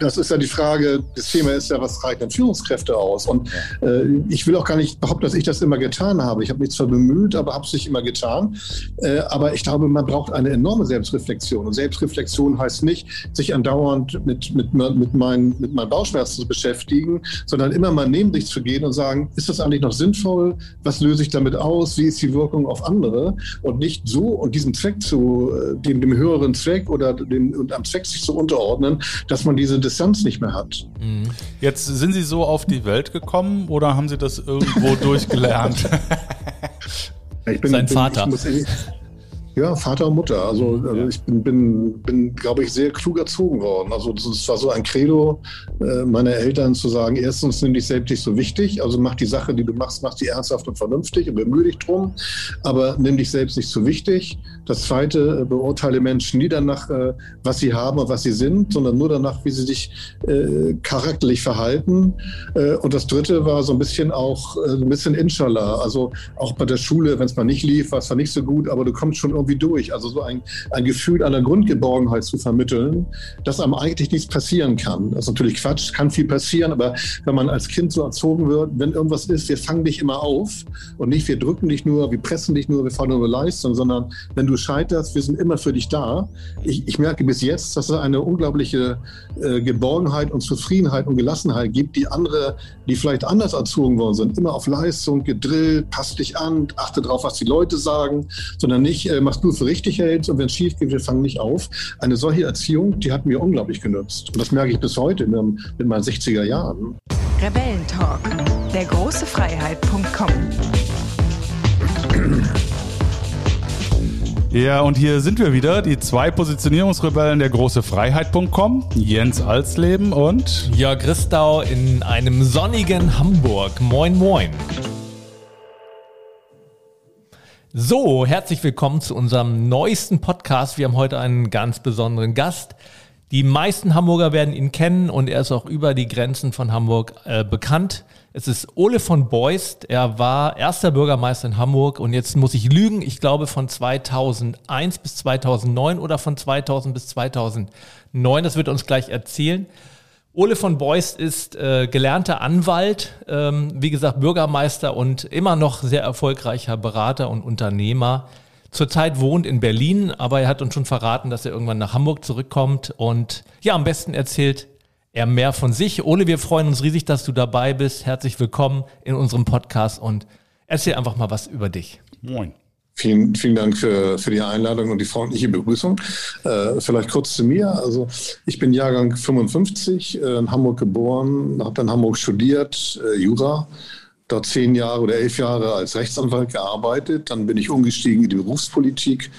Das ist ja die Frage, das Thema ist ja, was reichen Führungskräfte aus? Und äh, ich will auch gar nicht behaupten, dass ich das immer getan habe. Ich habe mich zwar bemüht, aber habe es nicht immer getan. Äh, aber ich glaube, man braucht eine enorme Selbstreflexion. Und Selbstreflexion heißt nicht, sich andauernd mit, mit, mit, meinen, mit meinen Bauchschmerzen zu beschäftigen, sondern immer mal neben sich zu gehen und sagen, ist das eigentlich noch sinnvoll? Was löse ich damit aus? Wie ist die Wirkung auf andere? Und nicht so und diesem Zweck zu, äh, dem, dem höheren Zweck oder dem, und am Zweck sich zu unterordnen, dass man diese Distanz nicht mehr hat. Mhm. Jetzt sind Sie so auf die Welt gekommen oder haben Sie das irgendwo durchgelernt? Ich bin, Sein Vater. Bin, ich muss, ja, Vater und Mutter. Also, also ich bin, bin, bin glaube ich, sehr klug erzogen worden. Also es war so ein Credo äh, meiner Eltern zu sagen, erstens nimm dich selbst nicht so wichtig, also mach die Sache, die du machst, mach sie ernsthaft und vernünftig und bemühe dich drum, aber nimm dich selbst nicht so wichtig. Das zweite, äh, beurteile Menschen nie danach, äh, was sie haben und was sie sind, sondern nur danach, wie sie sich charakterlich verhalten. Und das dritte war so ein bisschen auch, ein bisschen Inshallah. Also auch bei der Schule, wenn es mal nicht lief, war es zwar nicht so gut, aber du kommst schon irgendwie irgendwie durch. Also so ein, ein Gefühl einer Grundgeborgenheit zu vermitteln, dass einem eigentlich nichts passieren kann. Das ist natürlich Quatsch, kann viel passieren, aber wenn man als Kind so erzogen wird, wenn irgendwas ist, wir fangen dich immer auf und nicht wir drücken dich nur, wir pressen dich nur, wir fordern nur Leistung, sondern wenn du scheiterst, wir sind immer für dich da. Ich, ich merke bis jetzt, dass es eine unglaubliche äh, Geborgenheit und Zufriedenheit und Gelassenheit gibt, die andere, die vielleicht anders erzogen worden sind, immer auf Leistung, gedrillt, passt dich an, achte darauf, was die Leute sagen, sondern nicht, äh, was du für richtig hältst und wenn es schief geht, wir fangen nicht auf. Eine solche Erziehung, die hat mir unglaublich genutzt. Und das merke ich bis heute in, in meinen 60er Jahren. Rebellentalk, der große Freiheit.com. Ja, und hier sind wir wieder, die zwei Positionierungsrebellen der große Freiheit.com, Jens Alsleben und Jörg Christau in einem sonnigen Hamburg. Moin, moin. So, herzlich willkommen zu unserem neuesten Podcast. Wir haben heute einen ganz besonderen Gast. Die meisten Hamburger werden ihn kennen und er ist auch über die Grenzen von Hamburg äh, bekannt. Es ist Ole von Beust. Er war erster Bürgermeister in Hamburg und jetzt muss ich lügen. Ich glaube von 2001 bis 2009 oder von 2000 bis 2009. Das wird er uns gleich erzählen. Ole von Beust ist äh, gelernter Anwalt, ähm, wie gesagt Bürgermeister und immer noch sehr erfolgreicher Berater und Unternehmer. Zurzeit wohnt in Berlin, aber er hat uns schon verraten, dass er irgendwann nach Hamburg zurückkommt und ja, am besten erzählt er mehr von sich. Ole, wir freuen uns riesig, dass du dabei bist. Herzlich willkommen in unserem Podcast und erzähl einfach mal was über dich. Moin. Vielen, vielen Dank für, für die Einladung und die freundliche Begrüßung. Äh, vielleicht kurz zu mir. Also ich bin Jahrgang 55, äh, in Hamburg geboren, habe in Hamburg studiert, äh, Jura, dort zehn Jahre oder elf Jahre als Rechtsanwalt gearbeitet. Dann bin ich umgestiegen in die Berufspolitik,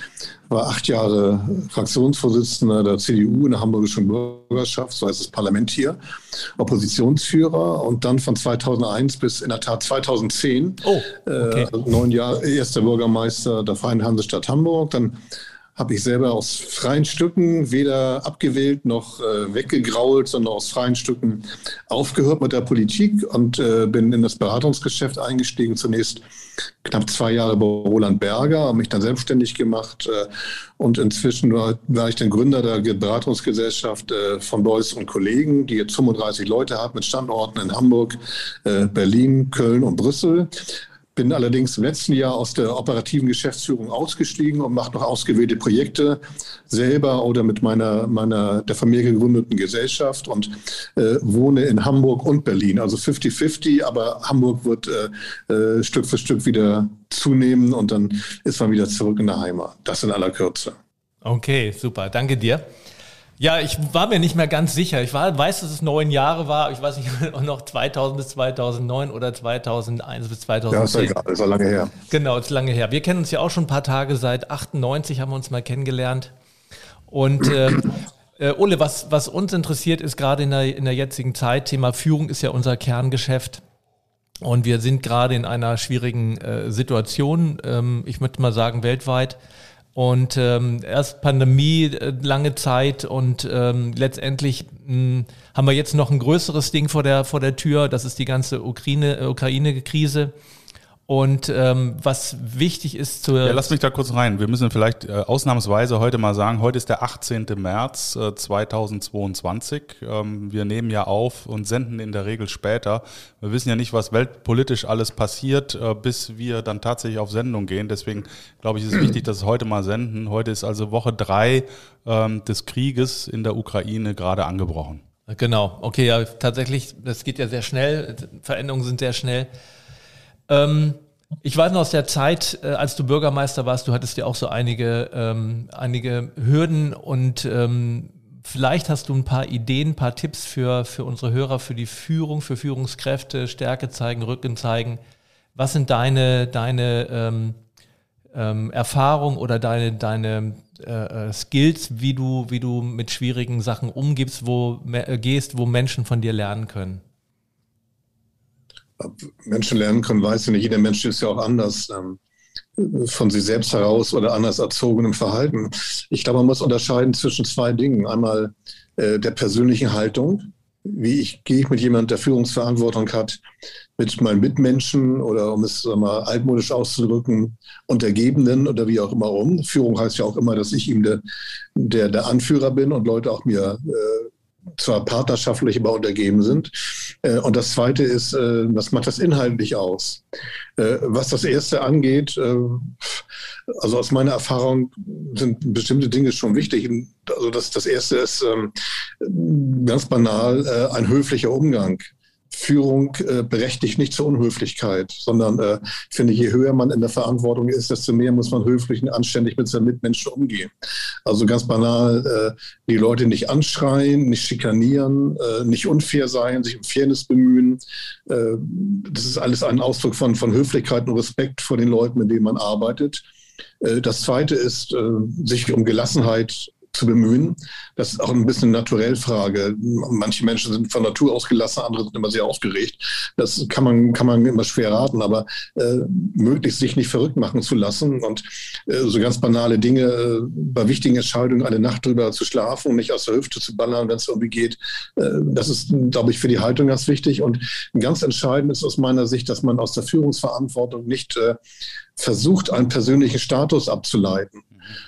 war acht Jahre Fraktionsvorsitzender der CDU in der Hamburgischen Bürgerschaft, so heißt das Parlament hier, Oppositionsführer und dann von 2001 bis in der Tat 2010, oh, okay. äh, neun Jahre erster Bürgermeister der Freien Hansestadt Hamburg. Dann habe ich selber aus freien Stücken weder abgewählt noch äh, weggegrault, sondern aus freien Stücken aufgehört mit der Politik und äh, bin in das Beratungsgeschäft eingestiegen. Zunächst knapp zwei Jahre bei Roland Berger, habe mich dann selbstständig gemacht äh, und inzwischen war, war, ich dann Gründer der Beratungsgesellschaft äh, von Beuys und Kollegen, die jetzt 35 Leute hat mit Standorten in Hamburg, äh, Berlin, Köln und Brüssel. Bin allerdings im letzten Jahr aus der operativen Geschäftsführung ausgestiegen und mache noch ausgewählte Projekte selber oder mit meiner, meiner der Familie gegründeten Gesellschaft und äh, wohne in Hamburg und Berlin. Also 50-50, aber Hamburg wird äh, äh, Stück für Stück wieder zunehmen und dann ist man wieder zurück in der Heimat. Das in aller Kürze. Okay, super. Danke dir. Ja, ich war mir nicht mehr ganz sicher. Ich war, weiß, dass es neun Jahre war. Ich weiß nicht, noch 2000 bis 2009 oder 2001 bis 2010. Ja, ist egal, ist ja lange her. Genau, ist lange her. Wir kennen uns ja auch schon ein paar Tage. Seit 98 haben wir uns mal kennengelernt. Und äh, äh, Ole, was, was uns interessiert, ist gerade in der, in der jetzigen Zeit, Thema Führung ist ja unser Kerngeschäft. Und wir sind gerade in einer schwierigen äh, Situation, ähm, ich möchte mal sagen weltweit. Und ähm, erst Pandemie, äh, lange Zeit und ähm, letztendlich mh, hm, haben wir jetzt noch ein größeres Ding vor der, vor der Tür. Das ist die ganze Ukraine-Krise. Ukraine Und ähm, was wichtig ist zu. Ja, lass mich da kurz rein. Wir müssen vielleicht äh, ausnahmsweise heute mal sagen, heute ist der 18. März äh, 2022. Ähm, wir nehmen ja auf und senden in der Regel später. Wir wissen ja nicht, was weltpolitisch alles passiert, äh, bis wir dann tatsächlich auf Sendung gehen. Deswegen glaube ich, ist es wichtig, dass wir heute mal senden. Heute ist also Woche drei ähm, des Krieges in der Ukraine gerade angebrochen. Genau, okay, ja, tatsächlich, das geht ja sehr schnell. Veränderungen sind sehr schnell. Ähm, ich weiß noch aus der Zeit, äh, als du Bürgermeister warst, du hattest ja auch so einige, ähm, einige Hürden und ähm, vielleicht hast du ein paar Ideen, ein paar Tipps für, für unsere Hörer, für die Führung, für Führungskräfte, Stärke zeigen, Rücken zeigen. Was sind deine, deine ähm, ähm, Erfahrungen oder deine, deine äh, äh, Skills, wie du, wie du mit schwierigen Sachen umgibst, wo äh, gehst, wo Menschen von dir lernen können? Menschen lernen können, weiß ich nicht. Jeder Mensch ist ja auch anders ähm, von sich selbst heraus oder anders erzogenem Verhalten. Ich glaube, man muss unterscheiden zwischen zwei Dingen. Einmal äh, der persönlichen Haltung. Wie ich, gehe ich mit jemandem, der Führungsverantwortung hat, mit meinen Mitmenschen oder um es mal altmodisch auszudrücken, Untergebenen oder wie auch immer um. Führung heißt ja auch immer, dass ich ihm der, der, der Anführer bin und Leute auch mir äh, zwar partnerschaftlich, aber untergeben sind. Äh, und das Zweite ist, äh, was macht das inhaltlich aus? Äh, was das Erste angeht, also aus meiner Erfahrung sind bestimmte Dinge schon wichtig. Also das, das Erste ist ähm, ganz banal ein höflicher Umgang. Führung äh, berechtigt nicht zur Unhöflichkeit, sondern äh, ich finde, je höher man in der Verantwortung ist, desto mehr muss man höflich und anständig mit seinen Mitmenschen umgehen. Also ganz banal, äh, die Leute nicht anschreien, nicht schikanieren, äh, nicht unfair sein, sich um Fairness bemühen. Äh, das ist alles ein Ausdruck von, von Höflichkeit und Respekt vor den Leuten, mit denen man arbeitet. Äh, das Zweite ist, sich um Gelassenheit zu bemühen. Das ist auch ein bisschen eine Naturellfrage. Manche Menschen sind von Natur aus gelassen, andere sind immer sehr aufgeregt. Das kann man, kann man immer schwer raten, aber äh, möglichst sich nicht verrückt machen zu lassen und äh, so ganz banale Dinge äh, bei wichtigen Entscheidungen eine Nacht drüber zu schlafen und nicht aus der Hüfte zu ballern, wenn es irgendwie geht. Äh, das ist, glaube ich, für die Haltung ganz wichtig. Und ganz entscheidend ist aus meiner Sicht, dass man aus der Führungsverantwortung nicht äh, versucht, einen persönlichen Status abzuleiten.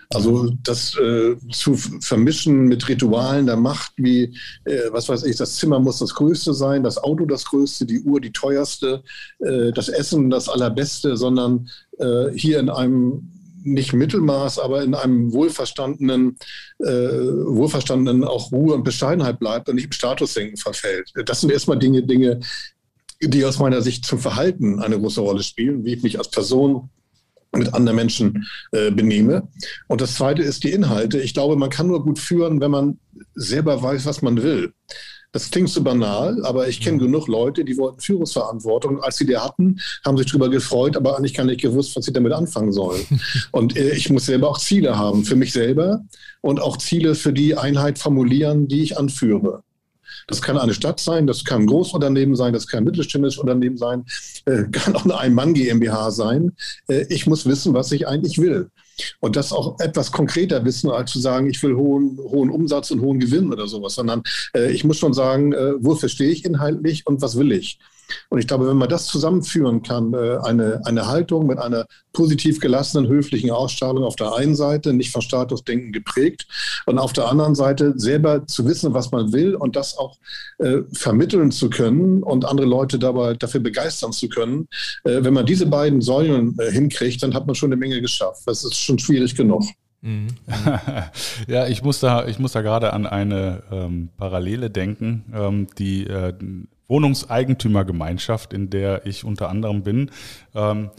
Also das äh, zu vermischen mit Ritualen der Macht, wie, äh, was weiß ich, das Zimmer muss das Größte sein, das Auto das Größte, die Uhr die teuerste, äh, das Essen das Allerbeste, sondern äh, hier in einem nicht Mittelmaß, aber in einem wohlverstandenen, äh, wohlverstandenen auch Ruhe und Bescheidenheit bleibt und nicht im Statussenken verfällt. Das sind erstmal Dinge, Dinge, die aus meiner Sicht zum Verhalten eine große Rolle spielen, wie ich mich als Person mit anderen Menschen äh, benehme. Und das Zweite ist die Inhalte. Ich glaube, man kann nur gut führen, wenn man selber weiß, was man will. Das klingt so banal, aber ich kenne mhm. genug Leute, die wollten Führungsverantwortung. Als sie die hatten, haben sich darüber gefreut, aber eigentlich gar nicht gewusst, was sie damit anfangen sollen. Und äh, ich muss selber auch Ziele haben für mich selber und auch Ziele für die Einheit formulieren, die ich anführe. Das kann eine Stadt sein, das kann ein Großunternehmen sein, das kann ein mittelständisches Unternehmen sein, äh, kann auch eine Ein-Mann GmbH sein. Äh, ich muss wissen, was ich eigentlich will. Und das auch etwas konkreter wissen, als zu sagen, ich will hohen, hohen Umsatz und hohen Gewinn oder sowas, sondern äh, ich muss schon sagen, äh, wofür stehe ich inhaltlich und was will ich. Und ich glaube, wenn man das zusammenführen kann, äh, eine, eine Haltung mit einer positiv gelassenen, höflichen Ausstrahlung auf der einen Seite, nicht von Statusdenken geprägt, und auf der anderen Seite selber zu wissen, was man will und das auch äh, vermitteln zu können und andere Leute dabei dafür begeistern zu können. Äh, wenn man diese beiden Säulen äh, hinkriegt, dann hat man schon eine Menge geschafft. Das ist schon schwierig genug. Mhm. ja, ich muss da, ich muss da gerade an eine ähm, Parallele denken, ähm, die äh, Wohnungseigentümergemeinschaft, in der ich unter anderem bin. Ähm,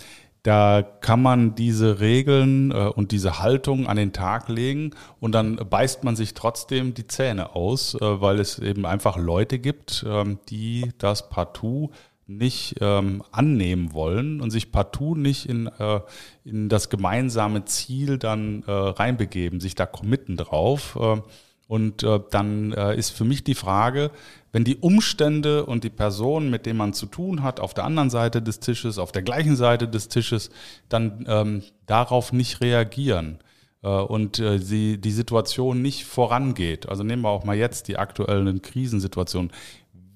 da kann man diese Regeln äh, und diese Haltung an den Tag legen und dann beißt man sich trotzdem die Zähne aus, äh, weil es eben einfach Leute gibt, ähm, die das partout nicht ähm, annehmen wollen und sich partout nicht in, äh, in das gemeinsame Ziel dann äh, reinbegeben, sich da committen drauf. Und äh, dann äh, ist für mich die Frage, wenn die Umstände und die Personen, mit denen man zu tun hat, auf der anderen Seite des Tisches, auf der gleichen Seite des Tisches, dann ähm, darauf nicht reagieren äh, und äh, sie, die Situation nicht vorangeht. Also nehmen wir auch mal jetzt die aktuellen Krisensituationen.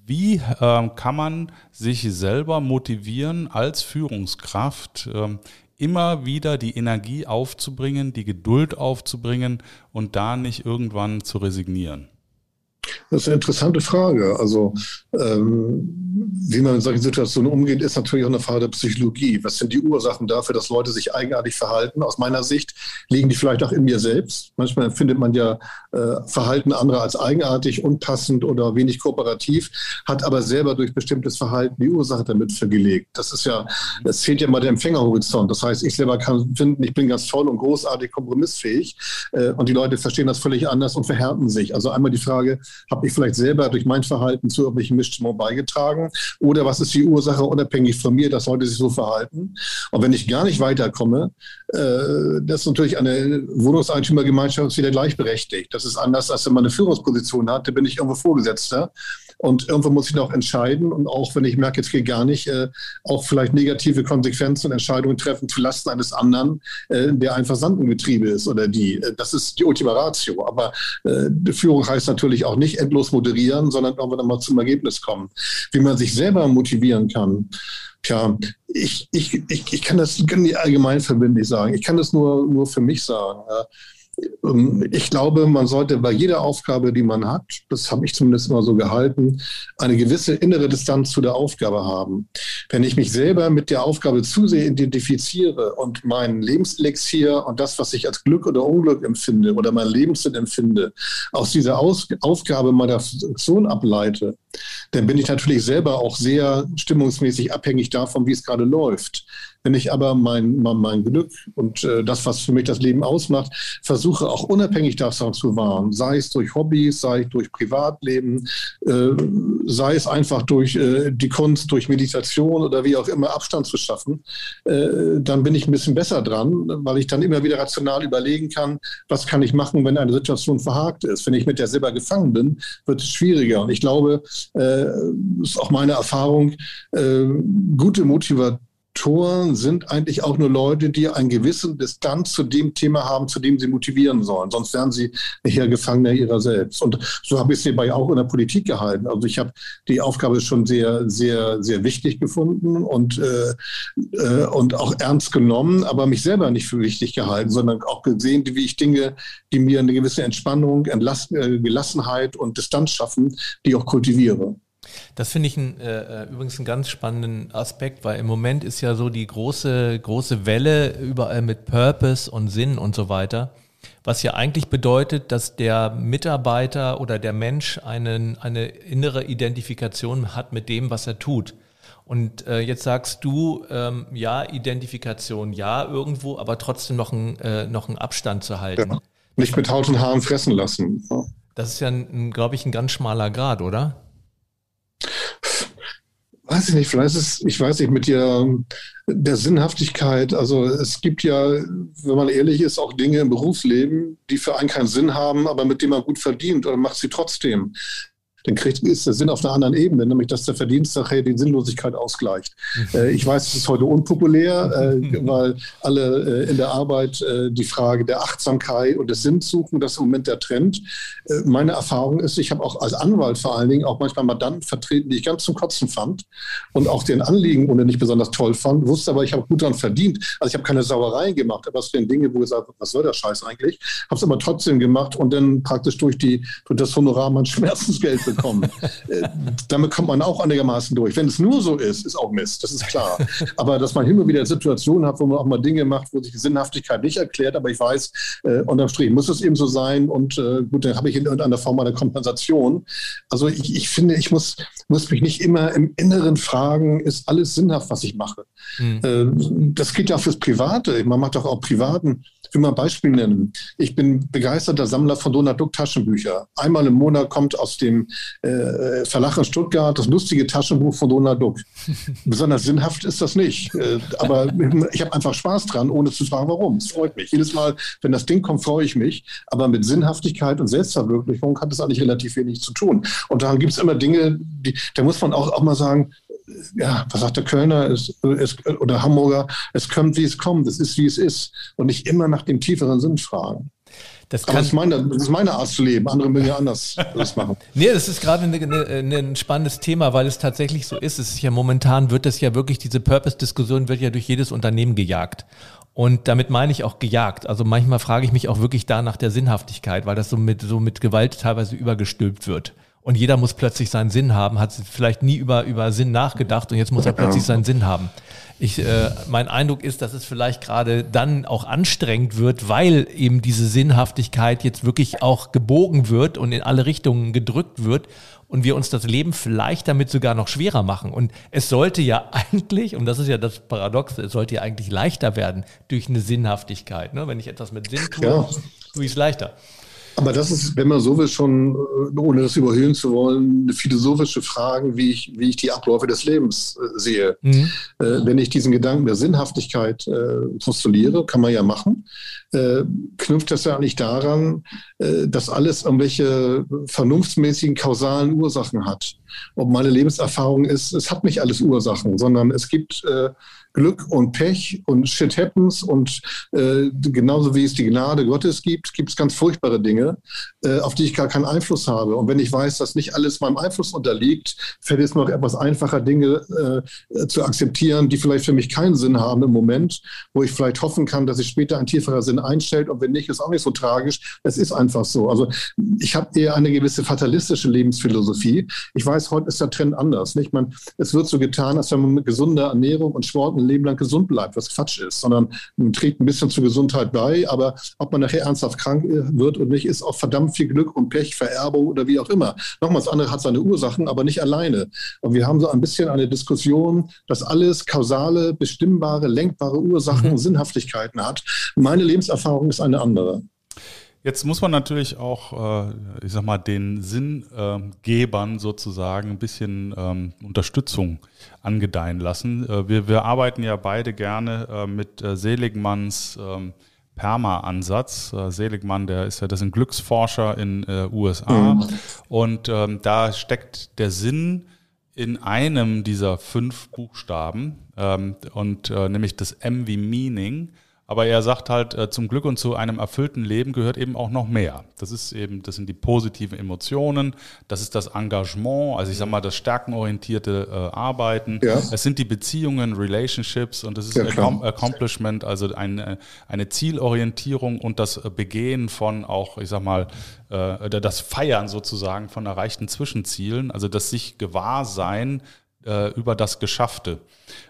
Wie ähm, kann man sich selber motivieren als Führungskraft, ähm, immer wieder die Energie aufzubringen, die Geduld aufzubringen und da nicht irgendwann zu resignieren? Das ist eine interessante Frage. Also, ähm, wie man in solchen Situationen umgeht, ist natürlich auch eine Frage der Psychologie. Was sind die Ursachen dafür, dass Leute sich eigenartig verhalten? Aus meiner Sicht liegen die vielleicht auch in mir selbst. Manchmal empfindet man ja äh, Verhalten anderer als eigenartig, unpassend oder wenig kooperativ, hat aber selber durch bestimmtes Verhalten die Ursache damit vergelegt. Das ist ja, es fehlt ja mal der Empfängerhorizont. Das heißt, ich selber kann finden, ich bin ganz toll und großartig kompromissfähig äh, und die Leute verstehen das völlig anders und verhärten sich. Also einmal die Frage, habe ich vielleicht selber durch mein Verhalten zu irgendwelchen Missstimmungen beigetragen? Oder was ist die Ursache unabhängig von mir, dass Leute sich so verhalten? Und wenn ich gar nicht weiterkomme, äh, das ist natürlich eine Wohnungseigentümergemeinschaft wieder gleichberechtigt. Das ist anders, als wenn man eine Führungsposition hat. Da bin ich irgendwo Vorgesetzter. Und irgendwo muss ich noch entscheiden. Und auch wenn ich merke, jetzt geht gar nicht, äh, auch vielleicht negative Konsequenzen und Entscheidungen treffen zu Lasten eines anderen, äh, der ein Versandtenbetriebe ist oder die. Äh, das ist die Ultima Ratio. Aber äh, Führung heißt natürlich auch nicht endlos moderieren, sondern irgendwann mal zum Ergebnis kommen. Wie man sich selber motivieren kann. Tja, ich, ich, ich, ich kann das kann nicht allgemein verbindlich sagen. Ich kann das nur, nur für mich sagen. Ähm, ich glaube, man sollte bei jeder Aufgabe, die man hat, das habe ich zumindest immer so gehalten, eine gewisse innere Distanz zu der Aufgabe haben. Wenn ich mich selber mit der Aufgabe zu sehr identifiziere und mein Lebenselixier und das, was ich als Glück oder Unglück empfinde oder mein Lebenssinn empfinde, aus dieser aus Aufgabe meiner Funktion ableite, dann bin ich natürlich selber auch sehr stimmungsmäßig abhängig davon, wie es gerade läuft. Wenn ich aber mein, mein Glück und äh, das, was für mich das Leben ausmacht, versuche auch unabhängig davon zu wahren, sei es durch Hobbys, sei es durch Privatleben, äh, sei es einfach durch äh, die Kunst, durch Meditation oder wie auch immer Abstand zu schaffen, äh, dann bin ich ein bisschen besser dran, weil ich dann immer wieder rational überlegen kann, was kann ich machen, wenn eine Situation verhakt ist. Wenn ich mit der selber gefangen bin, wird es schwieriger. Und ich glaube, äh, ist auch meine Erfahrung, äh, gute Motivation Mentoren sind eigentlich auch nur Leute, die einen gewissen Distanz zu dem Thema haben, zu dem sie motivieren sollen. Sonst wären sie nachher Gefangener ihrer selbst. Und so habe ich es hierbei auch in der Politik gehalten. Also ich habe die Aufgabe schon sehr, sehr, sehr wichtig gefunden und, äh, äh, und auch ernst genommen, aber mich selber nicht für wichtig gehalten, sondern auch gesehen, wie ich Dinge, die mir eine gewisse Entspannung, Entlass äh, Gelassenheit und Distanz schaffen, die auch kultiviere. Das finde ich ein, äh, äh, übrigens einen ganz spannenden Aspekt, weil im Moment ist ja so die große, große Welle überall mit Purpose und Sinn und so weiter, was ja eigentlich bedeutet, dass der Mitarbeiter oder der Mensch einen, eine innere Identifikation hat mit dem, was er tut. Und äh, jetzt sagst du, ähm, ja, Identifikation, ja, irgendwo, aber trotzdem noch, ein, äh, noch einen Abstand zu halten. Ja. Nicht mit Haut und Haaren fressen lassen. Das ist ja, glaube ich, ein ganz schmaler Grad, oder? Weiß ich nicht, vielleicht ist ich weiß nicht, mit der, der Sinnhaftigkeit, also es gibt ja, wenn man ehrlich ist, auch Dinge im Berufsleben, die für einen keinen Sinn haben, aber mit denen man gut verdient oder macht sie trotzdem dann kriegt, ist der Sinn auf einer anderen Ebene, nämlich dass der Verdienst nachher die Sinnlosigkeit ausgleicht. Mhm. Äh, ich weiß, es ist heute unpopulär, äh, weil alle äh, in der Arbeit äh, die Frage der Achtsamkeit und des Sinns suchen, das ist im Moment der Trend. Äh, meine Erfahrung ist, ich habe auch als Anwalt vor allen Dingen auch manchmal Mandanten vertreten, die ich ganz zum Kotzen fand und auch den Anliegen ohne nicht besonders toll fand, wusste aber, ich habe gut daran verdient. Also ich habe keine Sauereien gemacht, aber es waren Dinge, wo ich sage, was soll der Scheiß eigentlich? Habe es aber trotzdem gemacht und dann praktisch durch, die, durch das Honorar mein Schmerzensgeld bekommen bekommen. Äh, damit kommt man auch einigermaßen durch. Wenn es nur so ist, ist auch Mist, das ist klar. Aber dass man hin und wieder Situationen hat, wo man auch mal Dinge macht, wo sich die Sinnhaftigkeit nicht erklärt, aber ich weiß, äh, unterm Strich muss es eben so sein und äh, gut, dann habe ich in irgendeiner Form eine Kompensation. Also ich, ich, finde, ich muss, muss mich nicht immer im Inneren fragen, ist alles sinnhaft, was ich mache. Mhm. Äh, das geht ja auch fürs Private. Man macht doch auch privaten ich will mal ein Beispiel nennen. Ich bin begeisterter Sammler von Donald Duck Taschenbücher. Einmal im Monat kommt aus dem äh, Verlag in Stuttgart das lustige Taschenbuch von Donald Duck. Besonders sinnhaft ist das nicht. Äh, aber ich habe einfach Spaß dran, ohne zu fragen, warum. Es freut mich. Jedes Mal, wenn das Ding kommt, freue ich mich. Aber mit Sinnhaftigkeit und Selbstverwirklichung hat das eigentlich relativ wenig zu tun. Und daran gibt es immer Dinge, die, da muss man auch, auch mal sagen, ja, was sagt der Kölner es, es, oder Hamburger, es kommt, wie es kommt, es ist, wie es ist und nicht immer nach dem tieferen Sinn fragen. Das, Aber das, ist meine, das ist meine Art zu leben. Andere mögen ja anders das machen. nee, das ist gerade ein spannendes Thema, weil es tatsächlich so ist. Es ist ja momentan wird das ja wirklich, diese Purpose-Diskussion wird ja durch jedes Unternehmen gejagt. Und damit meine ich auch gejagt. Also manchmal frage ich mich auch wirklich da nach der Sinnhaftigkeit, weil das so mit, so mit Gewalt teilweise übergestülpt wird. Und jeder muss plötzlich seinen Sinn haben, hat vielleicht nie über, über Sinn nachgedacht und jetzt muss er plötzlich seinen Sinn haben. Ich, äh, mein Eindruck ist, dass es vielleicht gerade dann auch anstrengend wird, weil eben diese Sinnhaftigkeit jetzt wirklich auch gebogen wird und in alle Richtungen gedrückt wird und wir uns das Leben vielleicht damit sogar noch schwerer machen. Und es sollte ja eigentlich, und das ist ja das Paradoxe, es sollte ja eigentlich leichter werden durch eine Sinnhaftigkeit. Ne? Wenn ich etwas mit Sinn tue, ja. tue ich es leichter. Aber das ist, wenn man so will, schon, äh, ohne das überhöhen zu wollen, eine philosophische Frage, wie ich, wie ich die Abläufe des Lebens äh, sehe. Mhm. Äh, wenn ich diesen Gedanken der Sinnhaftigkeit äh, postuliere, kann man ja machen, äh, knüpft das ja eigentlich daran, äh, dass alles irgendwelche vernunftsmäßigen kausalen Ursachen hat. Ob meine Lebenserfahrung ist, es hat nicht alles Ursachen, sondern es gibt Glück und Pech und Shit happens und äh, genauso wie es die Gnade Gottes gibt, gibt es ganz furchtbare Dinge, äh, auf die ich gar keinen Einfluss habe. Und wenn ich weiß, dass nicht alles meinem Einfluss unterliegt, fällt es mir auch etwas einfacher, Dinge äh, zu akzeptieren, die vielleicht für mich keinen Sinn haben im Moment, wo ich vielleicht hoffen kann, dass sich später ein tieferer Sinn einstellt. Und wenn nicht, ist auch nicht so tragisch. Es ist einfach so. Also ich habe eher eine gewisse fatalistische Lebensphilosophie. Ich weiß, heute ist der Trend anders. Nicht? Man, es wird so getan, als wenn man mit gesunder Ernährung und Sport Leben lang gesund bleibt, was Quatsch ist, sondern man trägt ein bisschen zur Gesundheit bei, aber ob man nachher ernsthaft krank wird und nicht, ist auch verdammt viel Glück und Pech, Vererbung oder wie auch immer. Nochmals, das andere hat seine Ursachen, aber nicht alleine. Und wir haben so ein bisschen eine Diskussion, dass alles kausale, bestimmbare, lenkbare Ursachen mhm. und Sinnhaftigkeiten hat. Meine Lebenserfahrung ist eine andere. Jetzt muss man natürlich auch, äh, ich sag mal, den Sinngebern sozusagen ein bisschen ähm, Unterstützung angedeihen lassen. Äh, wir, wir arbeiten ja beide gerne äh, mit Seligmanns ähm, Perma-Ansatz. Seligmann, der ist ja, das ist ein Glücksforscher in USA. Mhm. Und ähm, da steckt der Sinn in einem dieser fünf Buchstaben, und nämlich das M wie Meaning. Aber er sagt halt, äh, zum Glück und zu einem erfüllten Leben gehört eben auch noch mehr. Das ist eben, das sind die positiven Emotionen, das ist das Engagement, also ich sag mal, das stärkenorientierte äh, Arbeiten. Ja. Es sind die Beziehungen, Relationships und das ist ja, Accomplishment, also eine, eine Zielorientierung und das Begehen von auch, ich sag mal, äh, das Feiern sozusagen von erreichten Zwischenzielen, also das sich gewahr sein äh, über das Geschaffte.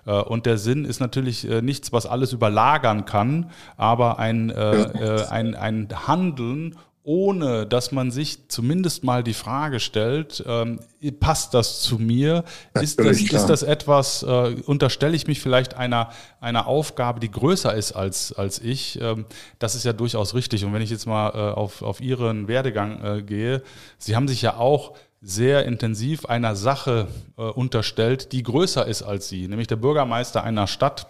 Äh, und der Sinn ist natürlich äh, nichts, was alles überlagern kann, aber ein, äh, äh, ein, ein Handeln ohne dass man sich zumindest mal die Frage stellt, ähm, passt das zu mir? Ist das, ist das etwas, äh, unterstelle ich mich vielleicht einer, einer Aufgabe, die größer ist als, als ich? Ähm, das ist ja durchaus richtig. Und wenn ich jetzt mal äh, auf, auf Ihren Werdegang äh, gehe, Sie haben sich ja auch sehr intensiv einer Sache äh, unterstellt, die größer ist als sie, nämlich der Bürgermeister einer Stadt.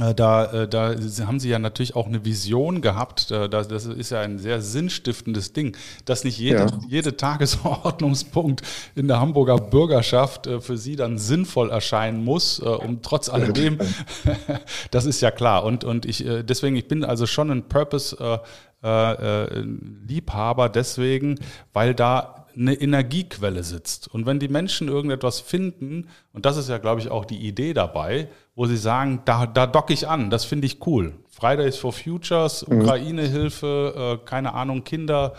Äh, da, äh, da haben sie ja natürlich auch eine Vision gehabt. Äh, das ist ja ein sehr sinnstiftendes Ding, dass nicht jede, ja. jede Tagesordnungspunkt in der Hamburger Bürgerschaft für sie dann sinnvoll erscheinen muss. Und trotz alledem, das ist ja klar. Und, und ich, deswegen, ich bin also schon ein Purpose-Liebhaber deswegen, weil da eine Energiequelle sitzt. Und wenn die Menschen irgendetwas finden, und das ist ja, glaube ich, auch die Idee dabei, wo sie sagen, da, da docke ich an, das finde ich cool. Fridays for Futures, mhm. Ukraine-Hilfe, äh, keine Ahnung, Kinder,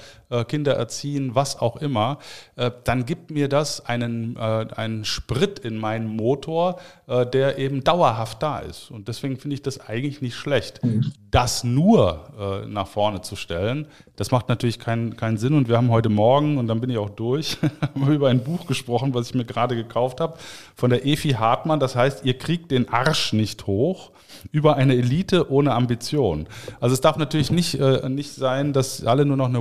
Kinder erziehen, was auch immer, äh, dann gibt mir das einen, äh, einen Sprit in meinen Motor, äh, der eben dauerhaft da ist. Und deswegen finde ich das eigentlich nicht schlecht. Mhm. Das nur äh, nach vorne zu stellen, das macht natürlich keinen, keinen Sinn. Und wir haben heute Morgen, und dann bin ich auch durch, über ein Buch gesprochen, was ich mir gerade gekauft habe, von der Efi Hartmann. Das heißt, ihr kriegt den Arsch nicht hoch über eine Elite ohne Ambition. Also es darf natürlich nicht, äh, nicht sein, dass alle nur noch eine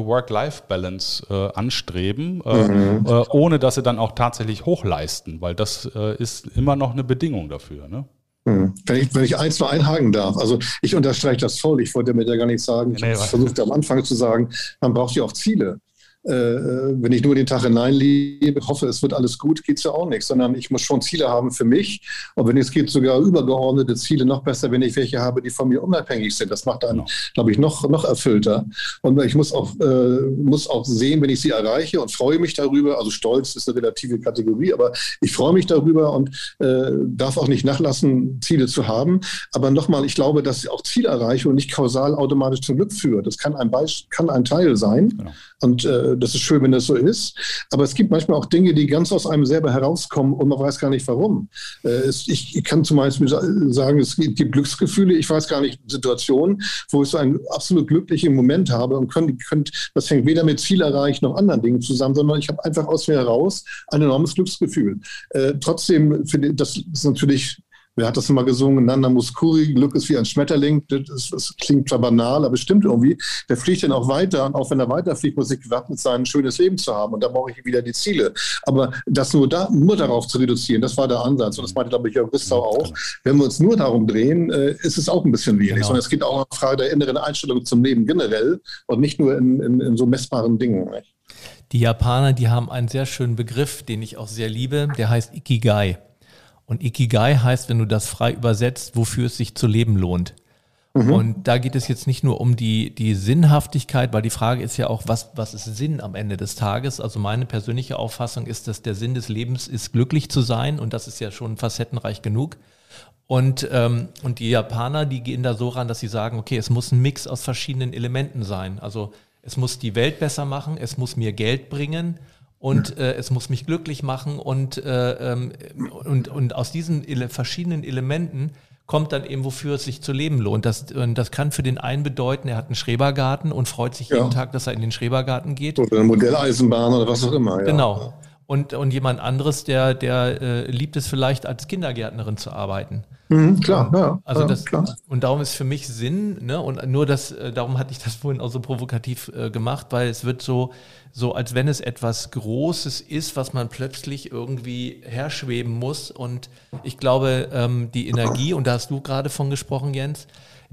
Work-Life-Balance äh, anstreben, äh, mhm. Äh, ohne dass sie dann auch tatsächlich hochleisten, weil das äh, ist immer noch eine Bedingung dafür. Ne? Mhm. Wenn ich, wenn ich eins nur einhaken darf, also ich unterstreiche das voll, ich wollte mir ja gar nicht sagen, ich nee, habe versucht am Anfang zu sagen, man braucht ja auch Ziele. Äh, wenn ich nur den Tag hineinlebe, hoffe, es wird alles gut, geht es ja auch nicht, sondern ich muss schon Ziele haben für mich. Und wenn es geht, sogar übergeordnete Ziele, noch besser, wenn ich welche habe, die von mir unabhängig sind. Das macht einen, genau. glaube ich, noch, noch erfüllter. Und ich muss auch, äh, muss auch sehen, wenn ich sie erreiche und freue mich darüber. Also Stolz ist eine relative Kategorie, aber ich freue mich darüber und äh, darf auch nicht nachlassen, Ziele zu haben. Aber nochmal, ich glaube, dass auch Zielerreichung nicht kausal automatisch zum Glück führt. Das kann ein, Beisp kann ein Teil sein. Genau. Und äh, das ist schön, wenn das so ist. Aber es gibt manchmal auch Dinge, die ganz aus einem selber herauskommen und man weiß gar nicht warum. Äh, ich, kann zum Beispiel sagen, es gibt Glücksgefühle. Ich weiß gar nicht Situationen, wo ich so einen absolut glücklichen Moment habe und könnt, könnt, das hängt weder mit Ziel erreichen noch anderen Dingen zusammen, sondern ich habe einfach aus mir heraus ein enormes Glücksgefühl. Äh, trotzdem finde ich, das ist natürlich Wer hat das mal gesungen? Nanda Muskuri, Glück ist wie ein Schmetterling. Das, das, klingt zwar banal, aber stimmt irgendwie. Der fliegt dann auch weiter und auch wenn er weiterfliegt, muss ich gewappnet sein, ein schönes Leben zu haben. Und da brauche ich wieder die Ziele. Aber das nur, da, nur darauf zu reduzieren, das war der Ansatz. Und das meinte, glaube ich, Jörg Ristau auch. Wenn wir uns nur darum drehen, äh, ist es auch ein bisschen wenig. Genau. Sondern es geht auch um die Frage der inneren Einstellung zum Leben generell und nicht nur in, in, in so messbaren Dingen. Die Japaner, die haben einen sehr schönen Begriff, den ich auch sehr liebe, der heißt Ikigai. Und Ikigai heißt, wenn du das frei übersetzt, wofür es sich zu leben lohnt. Mhm. Und da geht es jetzt nicht nur um die, die Sinnhaftigkeit, weil die Frage ist ja auch, was, was ist Sinn am Ende des Tages? Also meine persönliche Auffassung ist, dass der Sinn des Lebens ist, glücklich zu sein und das ist ja schon facettenreich genug. Und, ähm, und die Japaner, die gehen da so ran, dass sie sagen, okay, es muss ein Mix aus verschiedenen Elementen sein. Also es muss die Welt besser machen, es muss mir Geld bringen und äh, es muss mich glücklich machen und, äh, ähm, und, und aus diesen ele verschiedenen Elementen kommt dann eben, wofür es sich zu leben lohnt. Das, das kann für den einen bedeuten, er hat einen Schrebergarten und freut sich ja. jeden Tag, dass er in den Schrebergarten geht. Oder eine Modelleisenbahn oder was auch immer. Ja. Genau. Und, und jemand anderes, der, der äh, liebt es vielleicht als Kindergärtnerin zu arbeiten. Mhm, klar, ja. Also ja, das, klar. Und darum ist für mich Sinn, ne, und nur das, äh, darum hatte ich das vorhin auch so provokativ äh, gemacht, weil es wird so, so als wenn es etwas Großes ist, was man plötzlich irgendwie herschweben muss. Und ich glaube, ähm, die Energie, und da hast du gerade von gesprochen, Jens,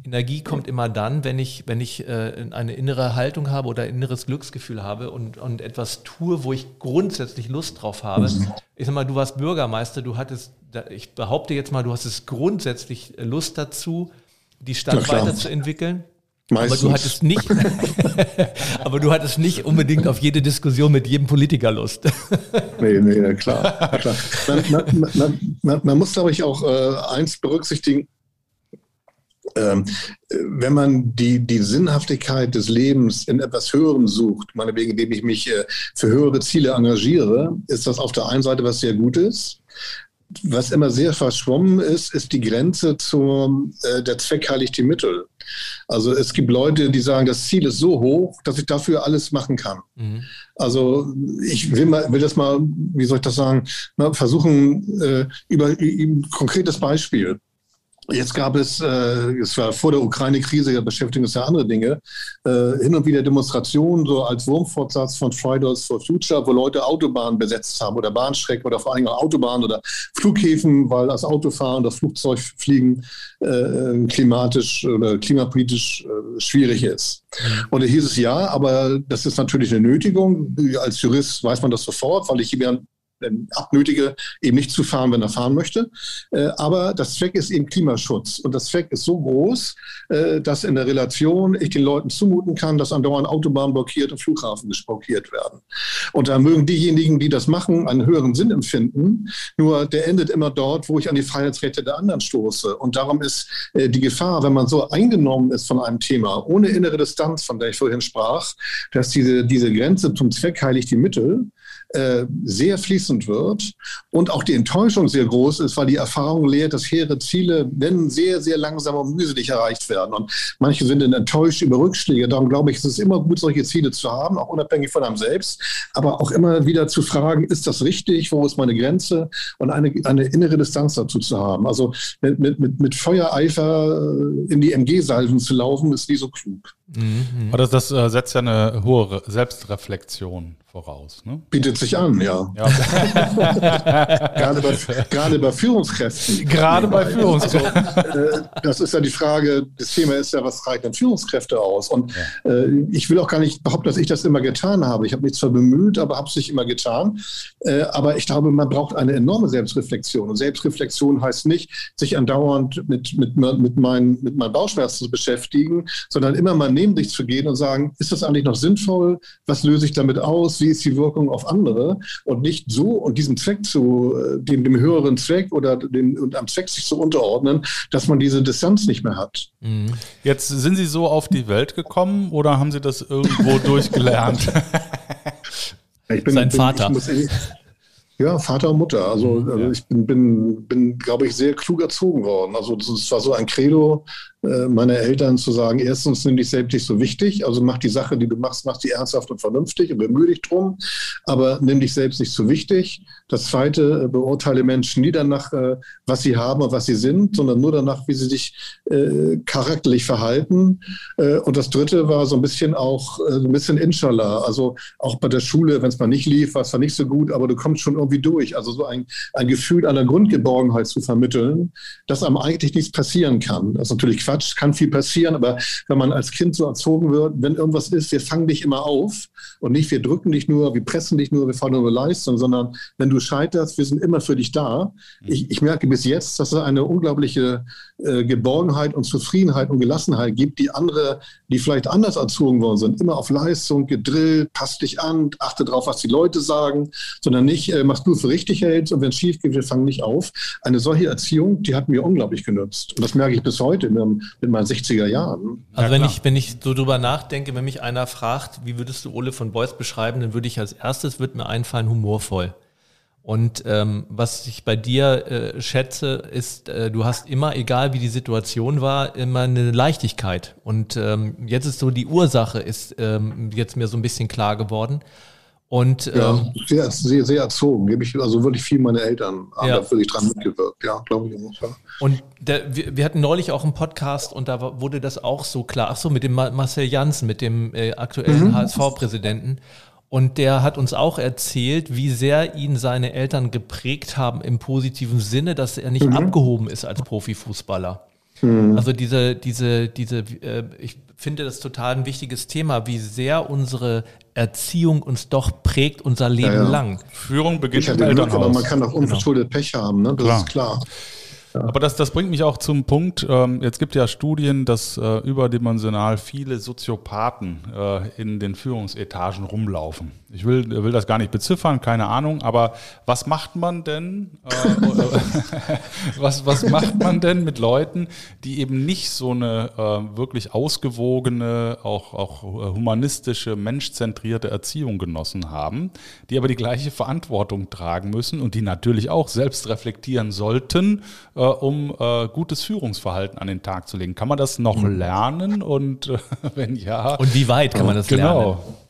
Energie kommt immer dann, wenn ich, wenn ich äh, eine innere Haltung habe oder ein inneres Glücksgefühl habe und, und etwas tue, wo ich grundsätzlich Lust drauf habe. Ich sag mal, du warst Bürgermeister, du hattest, ich behaupte jetzt mal, du hast es grundsätzlich Lust dazu, die Stadt weiterzuentwickeln. Meistens. Aber du hattest nicht, aber du hattest nicht unbedingt auf jede Diskussion mit jedem Politiker Lust. nee, nee, klar. klar. Man, man, man, man, muss, glaube ich, auch äh, eins berücksichtigen. Ähm, wenn man die, die Sinnhaftigkeit des Lebens in etwas Höherem sucht, meinetwegen, indem ich mich äh, für höhere Ziele engagiere, ist das auf der einen Seite was sehr Gutes. Was immer sehr verschwommen ist, ist die Grenze zur, äh, der Zweck heiligt die Mittel. Also es gibt Leute, die sagen, das Ziel ist so hoch, dass ich dafür alles machen kann. Mhm. Also ich will, mal, will das mal, wie soll ich das sagen, mal versuchen, äh, über ein konkretes Beispiel. Jetzt gab es, äh, es war vor der Ukraine-Krise, ja beschäftigen uns ja andere Dinge, äh, hin und wieder Demonstrationen, so als Wurmfortsatz von Fridays for Future, wo Leute Autobahnen besetzt haben oder Bahnstrecken oder vor allem Autobahnen oder Flughäfen, weil das Autofahren, das Flugzeugfliegen äh, klimatisch oder klimapolitisch äh, schwierig ist. Mhm. Und da hieß es ja, aber das ist natürlich eine Nötigung. Als Jurist weiß man das sofort, weil ich abnötige, eben nicht zu fahren, wenn er fahren möchte. Äh, aber das Zweck ist eben Klimaschutz. Und das Zweck ist so groß, äh, dass in der Relation ich den Leuten zumuten kann, dass andauernd Autobahnen blockiert und Flughafen blockiert werden. Und da mögen diejenigen, die das machen, einen höheren Sinn empfinden. Nur der endet immer dort, wo ich an die Freiheitsrechte der anderen stoße. Und darum ist äh, die Gefahr, wenn man so eingenommen ist von einem Thema, ohne innere Distanz, von der ich vorhin sprach, dass diese, diese Grenze zum Zweck heiligt die Mittel, äh, sehr fließend wird und auch die Enttäuschung sehr groß ist, weil die Erfahrung lehrt, dass hehre Ziele, wenn sehr, sehr langsam und mühselig erreicht werden. Und manche sind dann enttäuscht über Rückschläge. Darum glaube ich, es ist immer gut, solche Ziele zu haben, auch unabhängig von einem selbst, aber auch immer wieder zu fragen, ist das richtig? Wo ist meine Grenze? Und eine, eine innere Distanz dazu zu haben. Also mit, mit, mit Feuereifer in die MG-Salven zu laufen, ist nie so klug. Mhm. Aber das, das äh, setzt ja eine hohe Selbstreflexion voraus. Ne? Bietet sich an, ja. ja. gerade, bei, gerade bei Führungskräften. Gerade bei Führungskräften. Also, äh, das ist ja die Frage, das Thema ist ja, was reicht denn Führungskräfte aus? Und ja. äh, ich will auch gar nicht behaupten, dass ich das immer getan habe. Ich habe mich zwar bemüht, aber habe es nicht immer getan. Äh, aber ich glaube, man braucht eine enorme Selbstreflexion. Und Selbstreflexion heißt nicht, sich andauernd mit, mit, mit, meinen, mit meinen Bauchschmerzen zu beschäftigen, sondern immer mal neben sich zu gehen und sagen, ist das eigentlich noch sinnvoll? Was löse ich damit aus? wie ist die Wirkung auf andere und nicht so und diesem Zweck zu, äh, dem, dem höheren Zweck oder dem, und am Zweck sich zu unterordnen, dass man diese Distanz nicht mehr hat. Mhm. Jetzt sind Sie so auf die Welt gekommen oder haben Sie das irgendwo durchgelernt? Ich bin, Sein bin, Vater. Ich ja, Vater und Mutter. Also, mhm, also ich bin, bin, bin glaube ich, sehr klug erzogen worden. Also es war so ein Credo meiner Eltern zu sagen, erstens nimm dich selbst nicht so wichtig, also mach die Sache, die du machst, mach sie ernsthaft und vernünftig und bemühe dich drum, aber nimm dich selbst nicht so wichtig. Das Zweite, äh, beurteile Menschen nie danach, äh, was sie haben und was sie sind, sondern nur danach, wie sie sich äh, charakterlich verhalten. Äh, und das Dritte war so ein bisschen auch, äh, ein bisschen Inshallah. Also auch bei der Schule, wenn es mal nicht lief, war es zwar nicht so gut, aber du kommst schon irgendwie durch. Also so ein, ein Gefühl einer Grundgeborgenheit zu vermitteln, dass einem eigentlich nichts passieren kann. Das ist natürlich Quatsch, kann viel passieren, aber wenn man als Kind so erzogen wird, wenn irgendwas ist, wir fangen dich immer auf und nicht wir drücken dich nur, wir pressen dich nur, wir fordern nur Leistung, sondern wenn du scheiterst, wir sind immer für dich da. Ich, ich merke bis jetzt, dass es eine unglaubliche äh, Geborgenheit und Zufriedenheit und Gelassenheit gibt, die andere, die vielleicht anders erzogen worden sind, immer auf Leistung, gedrillt, passt dich an, achte darauf, was die Leute sagen, sondern nicht, äh, machst du für richtig hältst und wenn es schief geht, wir fangen nicht auf. Eine solche Erziehung, die hat mir unglaublich genutzt. Und das merke ich bis heute in, in meinen 60er Jahren. Also ja, wenn ich, wenn ich so drüber nachdenke, wenn mich einer fragt, wie würdest du Ole von Beuys beschreiben, dann würde ich als erstes, wird mir einfallen, humorvoll. Und ähm, was ich bei dir äh, schätze, ist, äh, du hast immer, egal wie die Situation war, immer eine Leichtigkeit. Und ähm, jetzt ist so die Ursache, ist ähm, jetzt mir so ein bisschen klar geworden. Und, ja, ähm, sehr, sehr, sehr erzogen. Gebe ich also wirklich viel meine Eltern haben ja. da wirklich dran mitgewirkt. Ja, glaube ich. Ja. Und der, wir, wir, hatten neulich auch einen Podcast und da wurde das auch so klar. Ach so, mit dem Marcel Janssen, mit dem äh, aktuellen mhm. HSV-Präsidenten. Und der hat uns auch erzählt, wie sehr ihn seine Eltern geprägt haben im positiven Sinne, dass er nicht mhm. abgehoben ist als Profifußballer. Mhm. Also diese, diese, diese, äh, ich finde das total ein wichtiges Thema, wie sehr unsere Erziehung uns doch prägt unser Leben ja, ja. lang. Führung beginnt ich im Elternhaus. aber man kann auch unverschuldet genau. Pech haben, ne? das klar. ist klar. Aber das, das bringt mich auch zum Punkt, ähm, jetzt gibt ja Studien, dass äh, überdimensional viele Soziopathen äh, in den Führungsetagen rumlaufen. Ich will, will das gar nicht beziffern, keine Ahnung, aber was macht man denn, äh, was, was macht man denn mit Leuten, die eben nicht so eine äh, wirklich ausgewogene, auch, auch äh, humanistische, menschzentrierte Erziehung genossen haben, die aber die gleiche Verantwortung tragen müssen und die natürlich auch selbst reflektieren sollten, äh, um äh, gutes Führungsverhalten an den Tag zu legen. Kann man das noch mhm. lernen und äh, wenn ja. Und wie weit kann man das genau. lernen? Genau.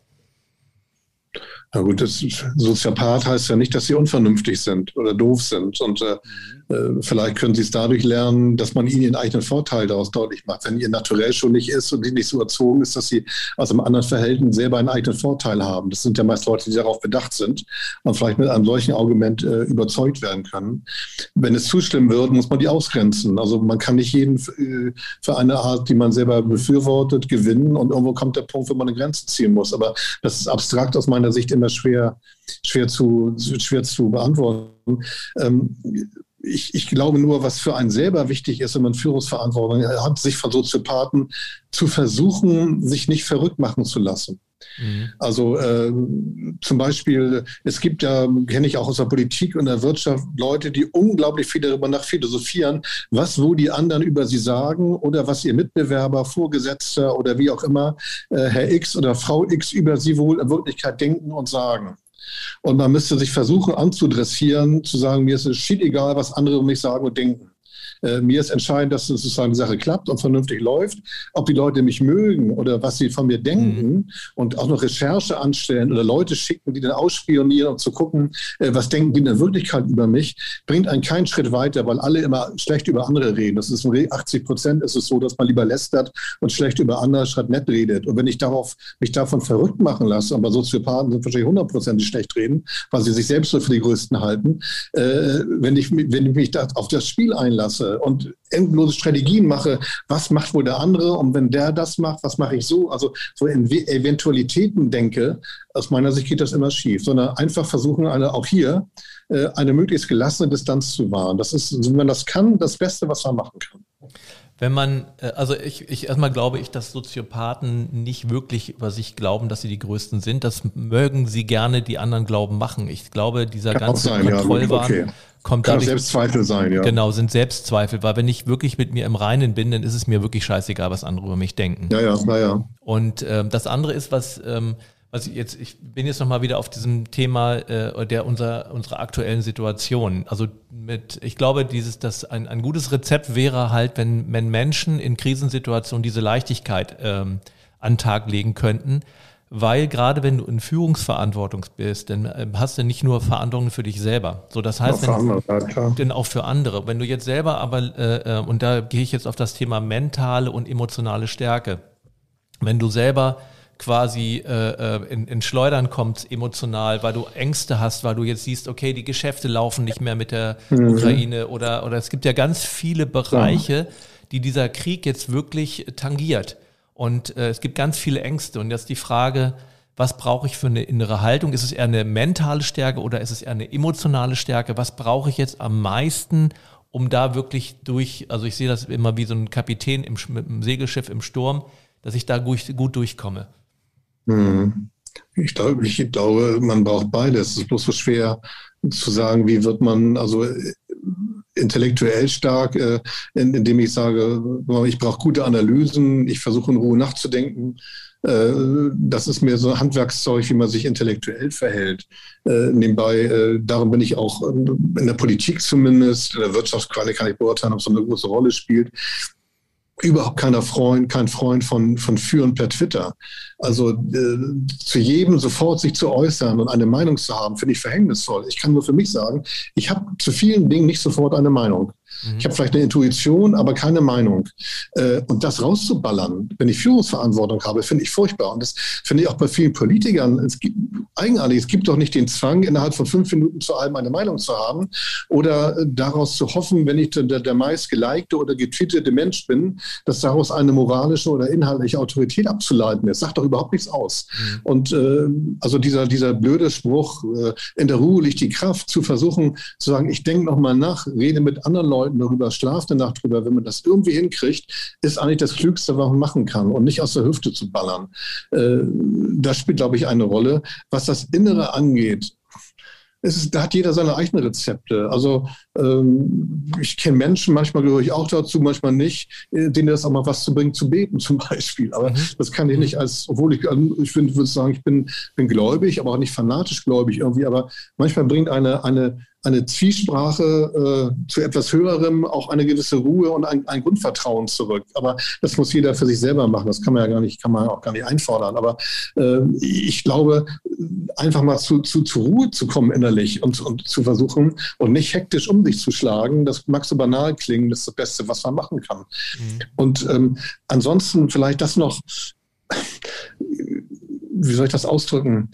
Na gut, das Soziopath heißt ja nicht, dass sie unvernünftig sind oder doof sind. Und äh, äh, vielleicht können sie es dadurch lernen, dass man ihnen ihren eigenen Vorteil daraus deutlich macht. Wenn ihr naturell schon nicht ist und die nicht so erzogen ist, dass sie aus einem anderen Verhältnis selber einen eigenen Vorteil haben. Das sind ja meist Leute, die darauf bedacht sind und vielleicht mit einem solchen Argument äh, überzeugt werden können. Wenn es zu schlimm wird, muss man die ausgrenzen. Also man kann nicht jeden äh, für eine Art, die man selber befürwortet, gewinnen und irgendwo kommt der Punkt, wo man eine Grenze ziehen muss. Aber das ist abstrakt aus meiner Sicht immer schwer, schwer zu, schwer zu beantworten. Ähm, ich, ich, glaube nur, was für einen selber wichtig ist, wenn man Führungsverantwortung hat, sich von Soziopathen zu versuchen, sich nicht verrückt machen zu lassen. Mhm. Also äh, zum Beispiel, es gibt ja, kenne ich auch aus der Politik und der Wirtschaft, Leute, die unglaublich viel darüber nach philosophieren, was wo die anderen über sie sagen oder was ihr Mitbewerber, Vorgesetzter oder wie auch immer, äh, Herr X oder Frau X über sie wohl in Wirklichkeit denken und sagen. Und man müsste sich versuchen anzudressieren, zu sagen, mir ist es egal, was andere um mich sagen und denken. Äh, mir ist entscheidend, dass sozusagen die Sache klappt und vernünftig läuft. Ob die Leute mich mögen oder was sie von mir denken mhm. und auch noch Recherche anstellen oder Leute schicken, die dann ausspionieren, um zu gucken, äh, was denken die in der Wirklichkeit über mich, bringt einen keinen Schritt weiter, weil alle immer schlecht über andere reden. Das ist 80 Prozent ist es so, dass man lieber lästert und schlecht über andere statt nett redet. Und wenn ich darauf, mich davon verrückt machen lasse, aber Soziopathen sind wahrscheinlich hundertprozentig schlecht reden, weil sie sich selbst so für die Größten halten, äh, wenn, ich, wenn ich mich da auf das Spiel einlasse und endlose Strategien mache, was macht wohl der andere und wenn der das macht, was mache ich so? Also so in Eventualitäten denke, aus meiner Sicht geht das immer schief, sondern einfach versuchen, eine, auch hier äh, eine möglichst gelassene Distanz zu wahren. Das ist, wenn man das kann, das Beste, was man machen kann. Wenn man, äh, also ich, ich erstmal glaube ich, dass Soziopathen nicht wirklich über sich glauben, dass sie die Größten sind. Das mögen sie gerne die anderen glauben machen. Ich glaube, dieser Kann ganze sein, Kontrollwahn ja, okay. Kommt Kann dadurch, Selbstzweifel sein, ja. Genau, sind Selbstzweifel, weil wenn ich wirklich mit mir im Reinen bin, dann ist es mir wirklich scheißegal, was andere über mich denken. Ja, ja, naja. Und ähm, das andere ist, was ähm, also jetzt, ich bin jetzt nochmal wieder auf diesem Thema äh, der unserer, unserer aktuellen Situation. Also mit, ich glaube, dieses, das ein, ein gutes Rezept wäre halt, wenn, wenn Menschen in Krisensituationen diese Leichtigkeit ähm, an den Tag legen könnten. Weil gerade wenn du in Führungsverantwortung bist, dann äh, hast du nicht nur Verantwortung für dich selber. So, das heißt, wenn, andere, ja, denn auch für andere. Wenn du jetzt selber aber, äh, äh, und da gehe ich jetzt auf das Thema mentale und emotionale Stärke. Wenn du selber quasi äh, äh, in, in Schleudern kommt emotional, weil du Ängste hast, weil du jetzt siehst, okay, die Geschäfte laufen nicht mehr mit der mhm. Ukraine oder, oder es gibt ja ganz viele Bereiche, die dieser Krieg jetzt wirklich tangiert. Und äh, es gibt ganz viele Ängste. Und jetzt die Frage, was brauche ich für eine innere Haltung? Ist es eher eine mentale Stärke oder ist es eher eine emotionale Stärke? Was brauche ich jetzt am meisten, um da wirklich durch, also ich sehe das immer wie so ein Kapitän im, einem Segelschiff im Sturm, dass ich da gut, gut durchkomme? Hm. Ich glaube, ich glaube, man braucht beides. Es ist bloß so schwer zu sagen, wie wird man, also äh, intellektuell stark, äh, indem ich sage, ich brauche gute Analysen, ich versuche in Ruhe nachzudenken. Äh, das ist mir so Handwerkszeug, wie man sich intellektuell verhält. nebenbei, darum bin ich auch in der Politik zumindest, in der Wirtschaftsqualität kann ich beurteilen, ob es eine große Rolle spielt überhaupt keiner Freund, kein Freund von, von Führen per Twitter. Also äh, zu jedem sofort sich zu äußern und eine Meinung zu haben, finde ich verhängnisvoll. Ich kann nur für mich sagen, ich habe zu vielen Dingen nicht sofort eine Meinung. Mhm. Ich habe vielleicht eine Intuition, aber keine Meinung. Äh, und das rauszuballern, wenn ich Führungsverantwortung habe, finde ich furchtbar. Und das finde ich auch bei vielen Politikern es gibt, eigenartig. Es gibt doch nicht den Zwang, innerhalb von fünf Minuten zu allem eine Meinung zu haben oder äh, daraus zu hoffen, wenn ich der, der meist gelikte oder getweetete Mensch bin, dass daraus eine moralische oder inhaltliche Autorität abzuleiten ist. Sagt doch überhaupt nichts aus. Mhm. Und äh, also dieser, dieser blöde Spruch, äh, in der Ruhe liegt die Kraft, zu versuchen zu sagen, ich denke nochmal nach, rede mit anderen Leuten, Leuten darüber, schlaft eine Nacht drüber, wenn man das irgendwie hinkriegt, ist eigentlich das Klügste, was man machen kann und nicht aus der Hüfte zu ballern. Äh, das spielt, glaube ich, eine Rolle. Was das Innere angeht, ist, da hat jeder seine eigenen Rezepte. Also ähm, ich kenne Menschen, manchmal gehöre ich auch dazu, manchmal nicht, äh, denen das auch mal was zu bringen, zu beten zum Beispiel. Aber mhm. das kann ich nicht als, obwohl ich, ich würde sagen, ich bin, bin gläubig, aber auch nicht fanatisch gläubig irgendwie. Aber manchmal bringt eine, eine eine Zwiesprache äh, zu etwas Höherem auch eine gewisse Ruhe und ein, ein, Grundvertrauen zurück. Aber das muss jeder für sich selber machen. Das kann man ja gar nicht, kann man auch gar nicht einfordern. Aber äh, ich glaube, einfach mal zu, zu, zur Ruhe zu kommen innerlich und, und zu versuchen und nicht hektisch um sich zu schlagen, das mag so banal klingen, das ist das Beste, was man machen kann. Mhm. Und ähm, ansonsten vielleicht das noch, wie soll ich das ausdrücken?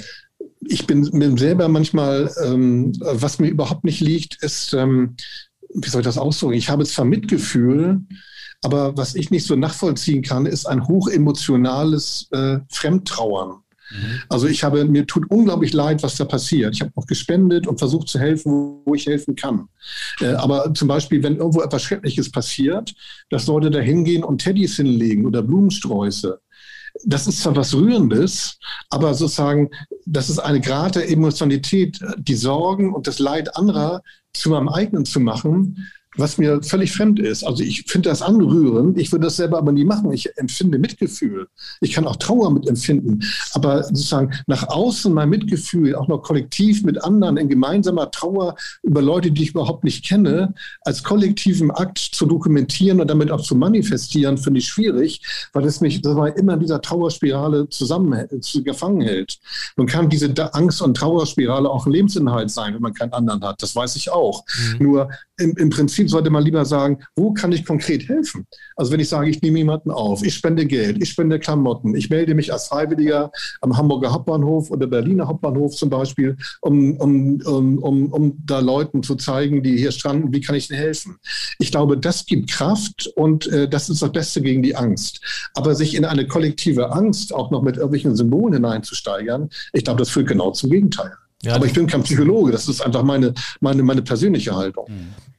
Ich bin, bin selber manchmal, ähm, was mir überhaupt nicht liegt, ist, ähm, wie soll ich das ausdrücken? Ich habe zwar Mitgefühl, aber was ich nicht so nachvollziehen kann, ist ein hochemotionales äh, Fremdtrauern. Mhm. Also ich habe, mir tut unglaublich leid, was da passiert. Ich habe auch gespendet und versucht zu helfen, wo ich helfen kann. Äh, aber zum Beispiel, wenn irgendwo etwas Schreckliches passiert, dass Leute da hingehen und Teddys hinlegen oder Blumensträuße, das ist zwar was Rührendes, aber sozusagen, das ist eine Grad der Emotionalität, die Sorgen und das Leid anderer zu meinem eigenen zu machen, was mir völlig fremd ist. Also ich finde das anrührend, ich würde das selber aber nie machen. Ich empfinde Mitgefühl. Ich kann auch Trauer mitempfinden. Aber sozusagen nach außen mein Mitgefühl, auch noch kollektiv mit anderen in gemeinsamer Trauer über Leute, die ich überhaupt nicht kenne, als kollektiven Akt zu dokumentieren und damit auch zu manifestieren, finde ich schwierig, weil es mich war immer in dieser Trauerspirale zusammen gefangen hält. Man kann diese Angst- und Trauerspirale auch ein Lebensinhalt sein, wenn man keinen anderen hat. Das weiß ich auch. Mhm. Nur im, im Prinzip sollte man lieber sagen, wo kann ich konkret helfen? Also wenn ich sage, ich nehme jemanden auf, ich spende Geld, ich spende Klamotten, ich melde mich als Freiwilliger am Hamburger Hauptbahnhof oder Berliner Hauptbahnhof zum Beispiel, um, um, um, um, um da Leuten zu zeigen, die hier stranden, wie kann ich ihnen helfen? Ich glaube, das gibt Kraft und äh, das ist das Beste gegen die Angst. Aber sich in eine kollektive Angst auch noch mit irgendwelchen Symbolen hineinzusteigern, ich glaube, das führt genau zum Gegenteil. Ja, Aber ich bin kein Psychologe, das ist einfach meine, meine, meine persönliche Haltung.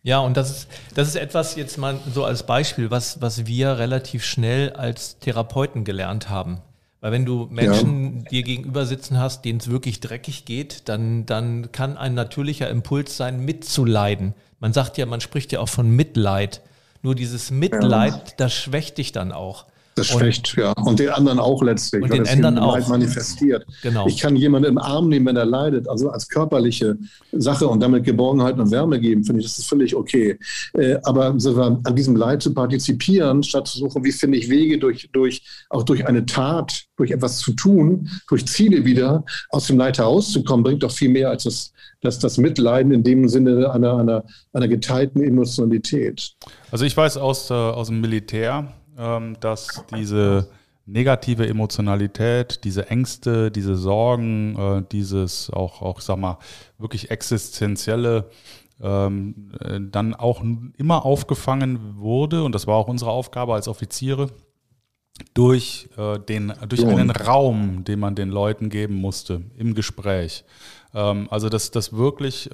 Ja, und das ist, das ist etwas jetzt mal so als Beispiel, was, was wir relativ schnell als Therapeuten gelernt haben. Weil wenn du Menschen ja. dir gegenüber sitzen hast, denen es wirklich dreckig geht, dann, dann kann ein natürlicher Impuls sein, mitzuleiden. Man sagt ja, man spricht ja auch von Mitleid. Nur dieses Mitleid, ja. das schwächt dich dann auch. Das schwächt, ja. Und den anderen auch letztlich. Und den anderen auch. manifestiert. Genau. Ich kann jemanden im Arm nehmen, wenn er leidet, also als körperliche Sache und damit Geborgenheit und Wärme geben, finde ich, das ist völlig okay. Äh, aber an diesem Leid zu partizipieren, statt zu suchen, wie finde ich Wege durch, durch, auch durch eine Tat, durch etwas zu tun, durch Ziele wieder aus dem Leid herauszukommen, bringt doch viel mehr als das, das, das Mitleiden in dem Sinne einer, einer, einer geteilten Emotionalität. Also ich weiß aus, äh, aus dem Militär, dass diese negative Emotionalität, diese Ängste, diese Sorgen, äh, dieses auch, auch, sag mal, wirklich existenzielle ähm, äh, dann auch immer aufgefangen wurde, und das war auch unsere Aufgabe als Offiziere, durch, äh, den, durch einen Raum, den man den Leuten geben musste im Gespräch. Ähm, also das, das wirklich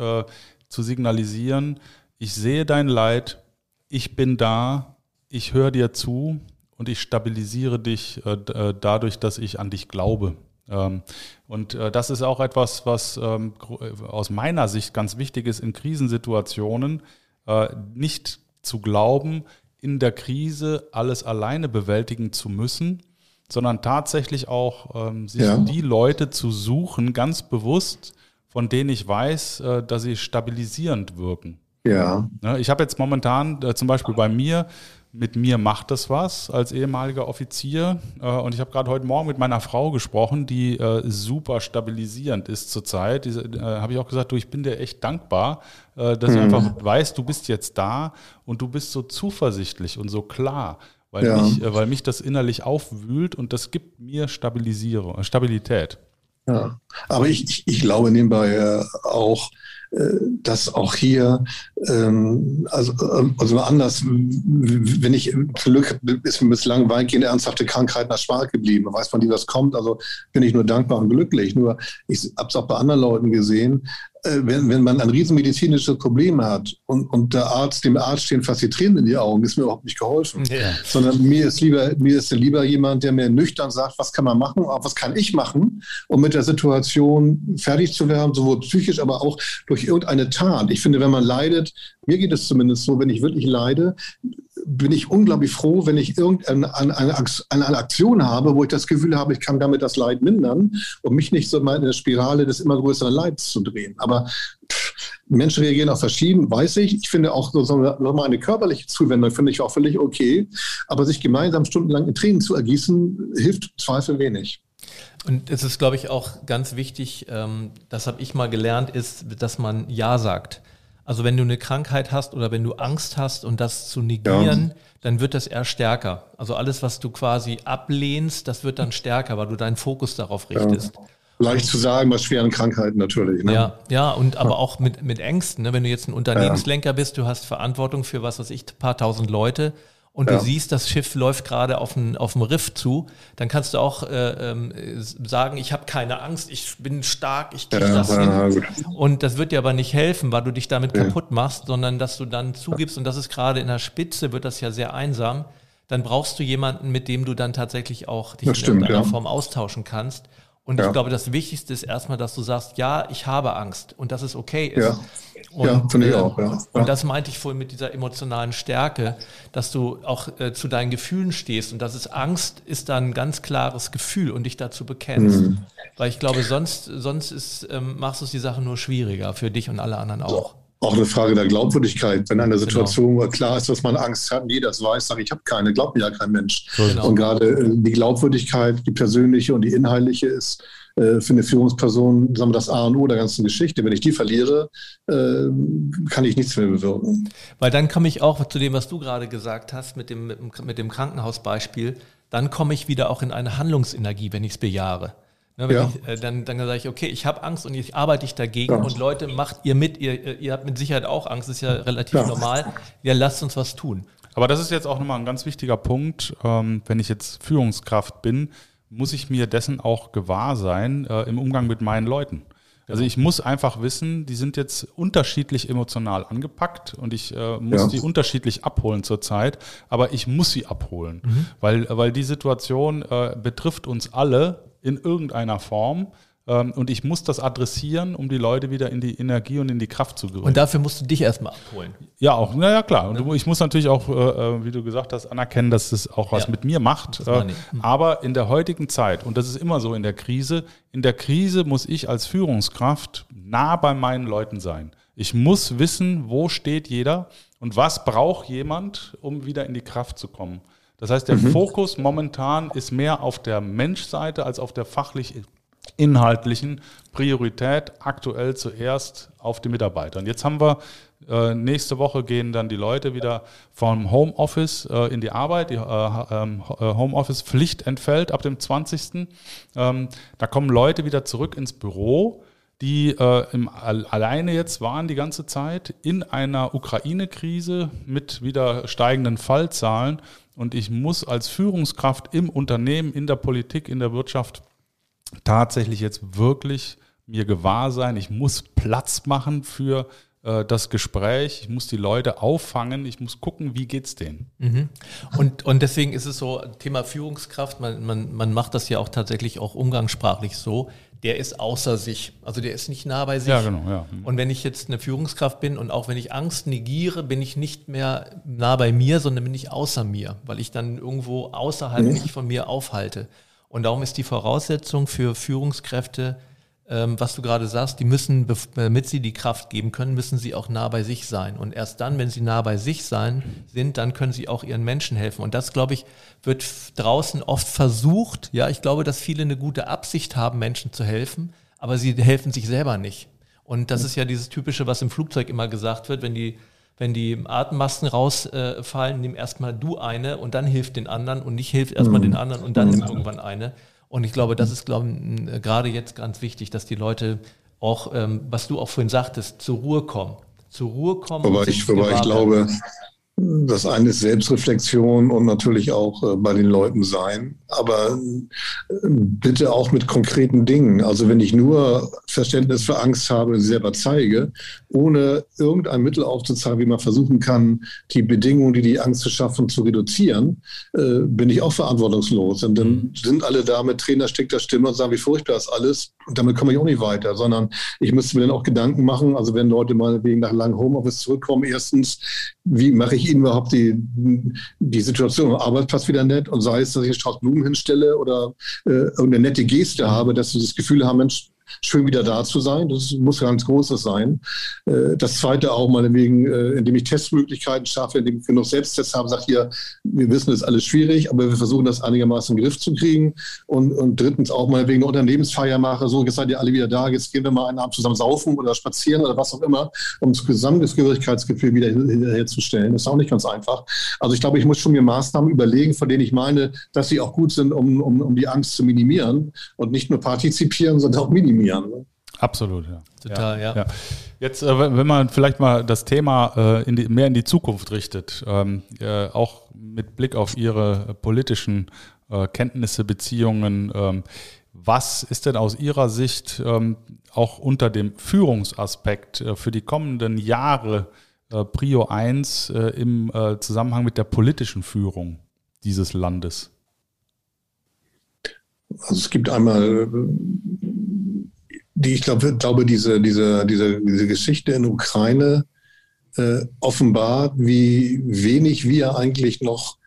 zu signalisieren, ich sehe dein Leid, ich bin da, ich höre dir zu und ich stabilisiere dich äh, äh, dadurch, dass ich an dich glaube. Ähm, und äh, das ist auch etwas, was ähm, äh, aus meiner Sicht ganz wichtig ist in Krisensituationen, äh, nicht zu glauben, in der Krise alles alleine bewältigen zu müssen, sondern tatsächlich auch ähm, sich ja. die Leute zu suchen, ganz bewusst, von denen ich weiß, äh, dass sie stabilisierend wirken. Ja. Ne, ich habe jetzt momentan zum Beispiel bei mir mit mir macht das was als ehemaliger Offizier. Äh, und ich habe gerade heute Morgen mit meiner Frau gesprochen, die äh, super stabilisierend ist zurzeit. Äh, habe ich auch gesagt, du, ich bin dir echt dankbar, dass mhm. ich einfach weiß, du bist jetzt da und du bist so zuversichtlich und so klar. Weil, ja. mich, weil mich das innerlich aufwühlt und das gibt mir Stabilisierung, Stabilität. Ja, aber ich, ich, ich glaube nebenbei auch, dass auch hier, also, ähm, also anders, wenn ich zum Glück ist mir bislang weitgehend ernsthafte Krankheiten erspart geblieben. Weiß man, wie das kommt. Also bin ich nur dankbar und glücklich. Nur ich habe es auch bei anderen Leuten gesehen, äh, wenn, wenn man ein riesenmedizinisches Problem hat und, und der Arzt, dem Arzt stehen fast die Tränen in die Augen, ist mir überhaupt nicht geholfen. Ja. Sondern mir ist lieber, mir ist lieber jemand, der mir nüchtern sagt, was kann man machen, was kann ich machen, um mit der Situation fertig zu werden, sowohl psychisch, aber auch durch irgendeine Tat. Ich finde, wenn man leidet, mir geht es zumindest so, wenn ich wirklich leide, bin ich unglaublich froh, wenn ich irgendeine eine, eine, Aktion habe, wo ich das Gefühl habe, ich kann damit das Leid mindern und mich nicht so mal in der Spirale des immer größeren Leids zu drehen. Aber pff, Menschen reagieren auch verschieden, weiß ich. Ich finde auch so nochmal eine körperliche Zuwendung finde ich auch völlig okay. Aber sich gemeinsam stundenlang in Tränen zu ergießen, hilft Zweifel wenig. Und es ist, glaube ich, auch ganz wichtig, ähm, das habe ich mal gelernt, ist, dass man Ja sagt. Also wenn du eine Krankheit hast oder wenn du Angst hast und das zu negieren, ja. dann wird das eher stärker. Also alles, was du quasi ablehnst, das wird dann stärker, weil du deinen Fokus darauf richtest. Ja. Leicht zu sagen bei schweren Krankheiten natürlich. Ne? Ja, ja, und aber auch mit, mit Ängsten. Ne? Wenn du jetzt ein Unternehmenslenker bist, du hast Verantwortung für was weiß ich, ein paar tausend Leute und ja. du siehst, das Schiff läuft gerade auf dem auf Riff zu, dann kannst du auch äh, ähm, sagen, ich habe keine Angst, ich bin stark, ich kriege ja, das ja, hin. Und das wird dir aber nicht helfen, weil du dich damit kaputt machst, sondern dass du dann zugibst, und das ist gerade in der Spitze, wird das ja sehr einsam, dann brauchst du jemanden, mit dem du dann tatsächlich auch dich stimmt, in irgendeiner Form austauschen kannst. Und Ja. ich glaube, das Wichtigste ist erstmal, dass du sagst, ja, ich habe Angst und dass es okay ist. Ja. Und, Ja, finde ich äh, auch, ja. Und das meinte ich vorhin mit dieser emotionalen Stärke, dass du auch äh, zu deinen Gefühlen stehst und dass es Angst ist dann ein ganz klares Gefühl und dich dazu bekennst. Mhm. Weil ich glaube, sonst, sonst ist, ähm, machst du es die Sache nur schwieriger für dich und alle anderen auch. Auch eine Frage der Glaubwürdigkeit. Wenn Genau. eine Situation wo klar ist, dass man Angst hat jeder es weiß, sagt, ich habe keine, glaubt mir ja kein Mensch. Genau. Und gerade äh, die Glaubwürdigkeit, die persönliche und die inhaltliche ist äh, für eine Führungsperson, sagen wir das A und O der ganzen Geschichte. Wenn ich die verliere, äh, kann ich nichts mehr bewirken. Weil dann komme ich auch zu dem, was du gerade gesagt hast, mit dem, mit dem Krankenhausbeispiel, dann komme ich wieder auch in eine Handlungsenergie, wenn ich es bejahre. Ne, wenn Ja. ich, äh, dann, dann sage ich, okay, ich habe Angst und ich arbeite ich dagegen Ja. und Leute, macht ihr mit, ihr, ihr habt mit Sicherheit auch Angst, ist ja relativ Ja. normal. Ja, lasst uns was tun. Aber das ist jetzt auch nochmal ein ganz wichtiger Punkt. Ähm, wenn ich jetzt Führungskraft bin, muss ich mir dessen auch gewahr sein äh, im Umgang mit meinen Leuten. Also ich muss einfach wissen, die sind jetzt unterschiedlich emotional angepackt und ich äh, muss Ja. die unterschiedlich abholen zurzeit, aber ich muss sie abholen, weil, weil die Situation äh, betrifft uns alle in irgendeiner Form ähm, und ich muss das adressieren, um die Leute wieder in die Energie und in die Kraft zu bringen. Und dafür musst du dich erstmal abholen. Ja, auch, naja, klar. Und ich muss natürlich auch, äh, äh, wie du gesagt hast, anerkennen, dass das auch was Ja. mit mir macht. Äh, ich. Hm. aber in der heutigen Zeit, und das ist immer so in der Krise, in der Krise muss ich als Führungskraft nah bei meinen Leuten sein. Ich muss wissen, wo steht jeder und was braucht jemand, um wieder in die Kraft zu kommen. Das heißt, der Fokus momentan ist mehr auf der Menschseite als auf der fachlich inhaltlichen Priorität aktuell zuerst auf die Mitarbeiter. Und jetzt haben wir äh, nächste Woche gehen dann die Leute wieder vom Homeoffice äh, in die Arbeit. Die äh, ähm, Homeoffice-Pflicht entfällt ab dem 20. Ähm, da kommen Leute wieder zurück ins Büro, die äh, im, al- alleine jetzt waren die ganze Zeit in einer Ukraine-Krise mit wieder steigenden Fallzahlen. Und ich muss als Führungskraft im Unternehmen, in der Politik, in der Wirtschaft tatsächlich jetzt wirklich mir gewahr sein, ich muss Platz machen für äh, das Gespräch, ich muss die Leute auffangen, ich muss gucken, wie geht's denen. Und, und deswegen ist es so, Thema Führungskraft, man, man, man macht das ja auch tatsächlich auch umgangssprachlich so, der ist außer sich. Also der ist nicht nah bei sich. Ja, genau, ja. Und wenn ich jetzt eine Führungskraft bin und auch wenn ich Angst negiere, bin ich nicht mehr nah bei mir, sondern bin ich außer mir, weil ich dann irgendwo außerhalb mich von mir aufhalte. Und darum ist die Voraussetzung für Führungskräfte, ähm, was du gerade sagst, die müssen, damit sie die Kraft geben können, müssen sie auch nah bei sich sein. Und erst dann, wenn sie nah bei sich sein sind, dann können sie auch ihren Menschen helfen. Und das, glaube ich, wird draußen oft versucht. Ja, ich glaube, dass viele eine gute Absicht haben, Menschen zu helfen, aber sie helfen sich selber nicht. Und das ist ja dieses typische, was im Flugzeug immer gesagt wird, wenn die wenn die Atemmasken rausfallen, nimm erstmal du eine und dann hilf den anderen und nicht hilf erstmal den anderen und dann nimm irgendwann eine. Und ich glaube, das ist, glaube ich, gerade jetzt ganz wichtig, dass die Leute auch, ähm, was du auch vorhin sagtest, zur Ruhe kommen. Zur Ruhe kommen. Sich ich, wobei ich glaube. Das eine ist Selbstreflexion und natürlich auch äh, bei den Leuten sein, aber äh, bitte auch mit konkreten Dingen. Also wenn ich nur Verständnis für Angst habe und sie selber zeige, ohne irgendein Mittel aufzuzeigen, wie man versuchen kann, die Bedingungen, die die Angst zu schaffen, zu reduzieren, äh, bin ich auch verantwortungslos. Und dann sind alle da mit trainerstickter Stimme und sagen, wie furchtbar ist alles. Und damit komme ich auch nicht weiter, sondern ich müsste mir dann auch Gedanken machen, also wenn Leute mal wegen nach langem Homeoffice zurückkommen, erstens, wie mache ich ihnen überhaupt die, die Situation? Am Arbeitsplatz wieder nett und sei es, dass ich einen Strauß Blumen hinstelle oder äh, irgendeine nette Geste habe, dass sie das Gefühl haben, Mensch, schön wieder da zu sein. Das muss ganz Großes sein. Äh, Das zweite auch meinetwegen, äh, indem ich Testmöglichkeiten schaffe, indem ich genug Selbsttests habe, sagt hier, wir wissen, das ist alles schwierig, aber wir versuchen das einigermaßen in den Griff zu kriegen. Und, und drittens auch meinetwegen eine Unternehmensfeier mache, so, jetzt seid ihr alle wieder da, jetzt gehen wir mal einen Abend zusammen saufen oder spazieren oder was auch immer, um das gesamte Gehörigkeitsgefühl wieder herzustellen. Das ist auch nicht ganz einfach. Also ich glaube, ich muss schon mir Maßnahmen überlegen, von denen ich meine, dass sie auch gut sind, um, um, um die Angst zu minimieren und nicht nur partizipieren, sondern auch minimieren. Ne? Absolut, ja. Total, ja. Jetzt, äh, wenn man vielleicht mal das Thema äh, in die, mehr in die Zukunft richtet, ähm, äh, auch mit Blick auf Ihre politischen äh, Kenntnisse, Beziehungen, ähm, was ist denn aus Ihrer Sicht ähm, auch unter dem Führungsaspekt äh, für die kommenden Jahre äh, Prio 1 äh, im äh, Zusammenhang mit der politischen Führung dieses Landes? Also es gibt einmal die, ich glaube, glaube diese, diese, diese, diese Geschichte in Ukraine äh, offenbart, wie wenig wir eigentlich noch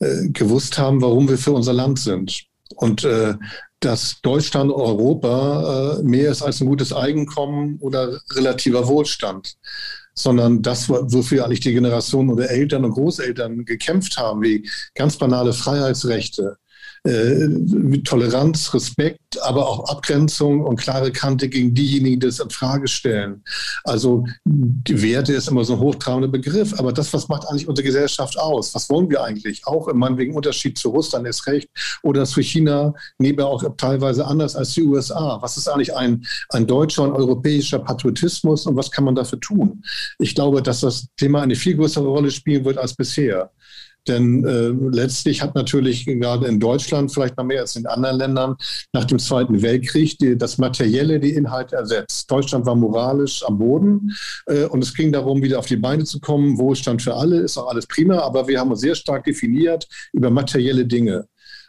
äh, gewusst haben, warum wir für unser Land sind. Und äh, dass Deutschland Europa mehr ist als ein gutes Einkommen oder relativer Wohlstand, sondern das, wofür eigentlich die Generation oder Eltern und Großeltern gekämpft haben, wie ganz banale Freiheitsrechte, äh, Toleranz, Respekt, aber auch Abgrenzung und klare Kante gegen diejenigen, die es in Frage stellen. Also die Werte ist immer so ein hochtrabender Begriff, aber das, was macht eigentlich unsere Gesellschaft aus? Was wollen wir eigentlich? Auch im wegen Unterschied zu Russland ist recht oder zu China, neben auch teilweise anders als die USA. Was ist eigentlich ein, ein deutscher und europäischer Patriotismus und was kann man dafür tun? Ich glaube, dass das Thema eine viel größere Rolle spielen wird als bisher. Denn äh, letztlich hat natürlich gerade in Deutschland, vielleicht noch mehr als in anderen Ländern, nach dem Zweiten Weltkrieg die, das Materielle die Inhalte ersetzt. Deutschland war moralisch am Boden äh, und es ging darum, wieder auf die Beine zu kommen. Wohlstand für alle ist auch alles prima, aber wir haben uns sehr stark definiert über materielle Dinge.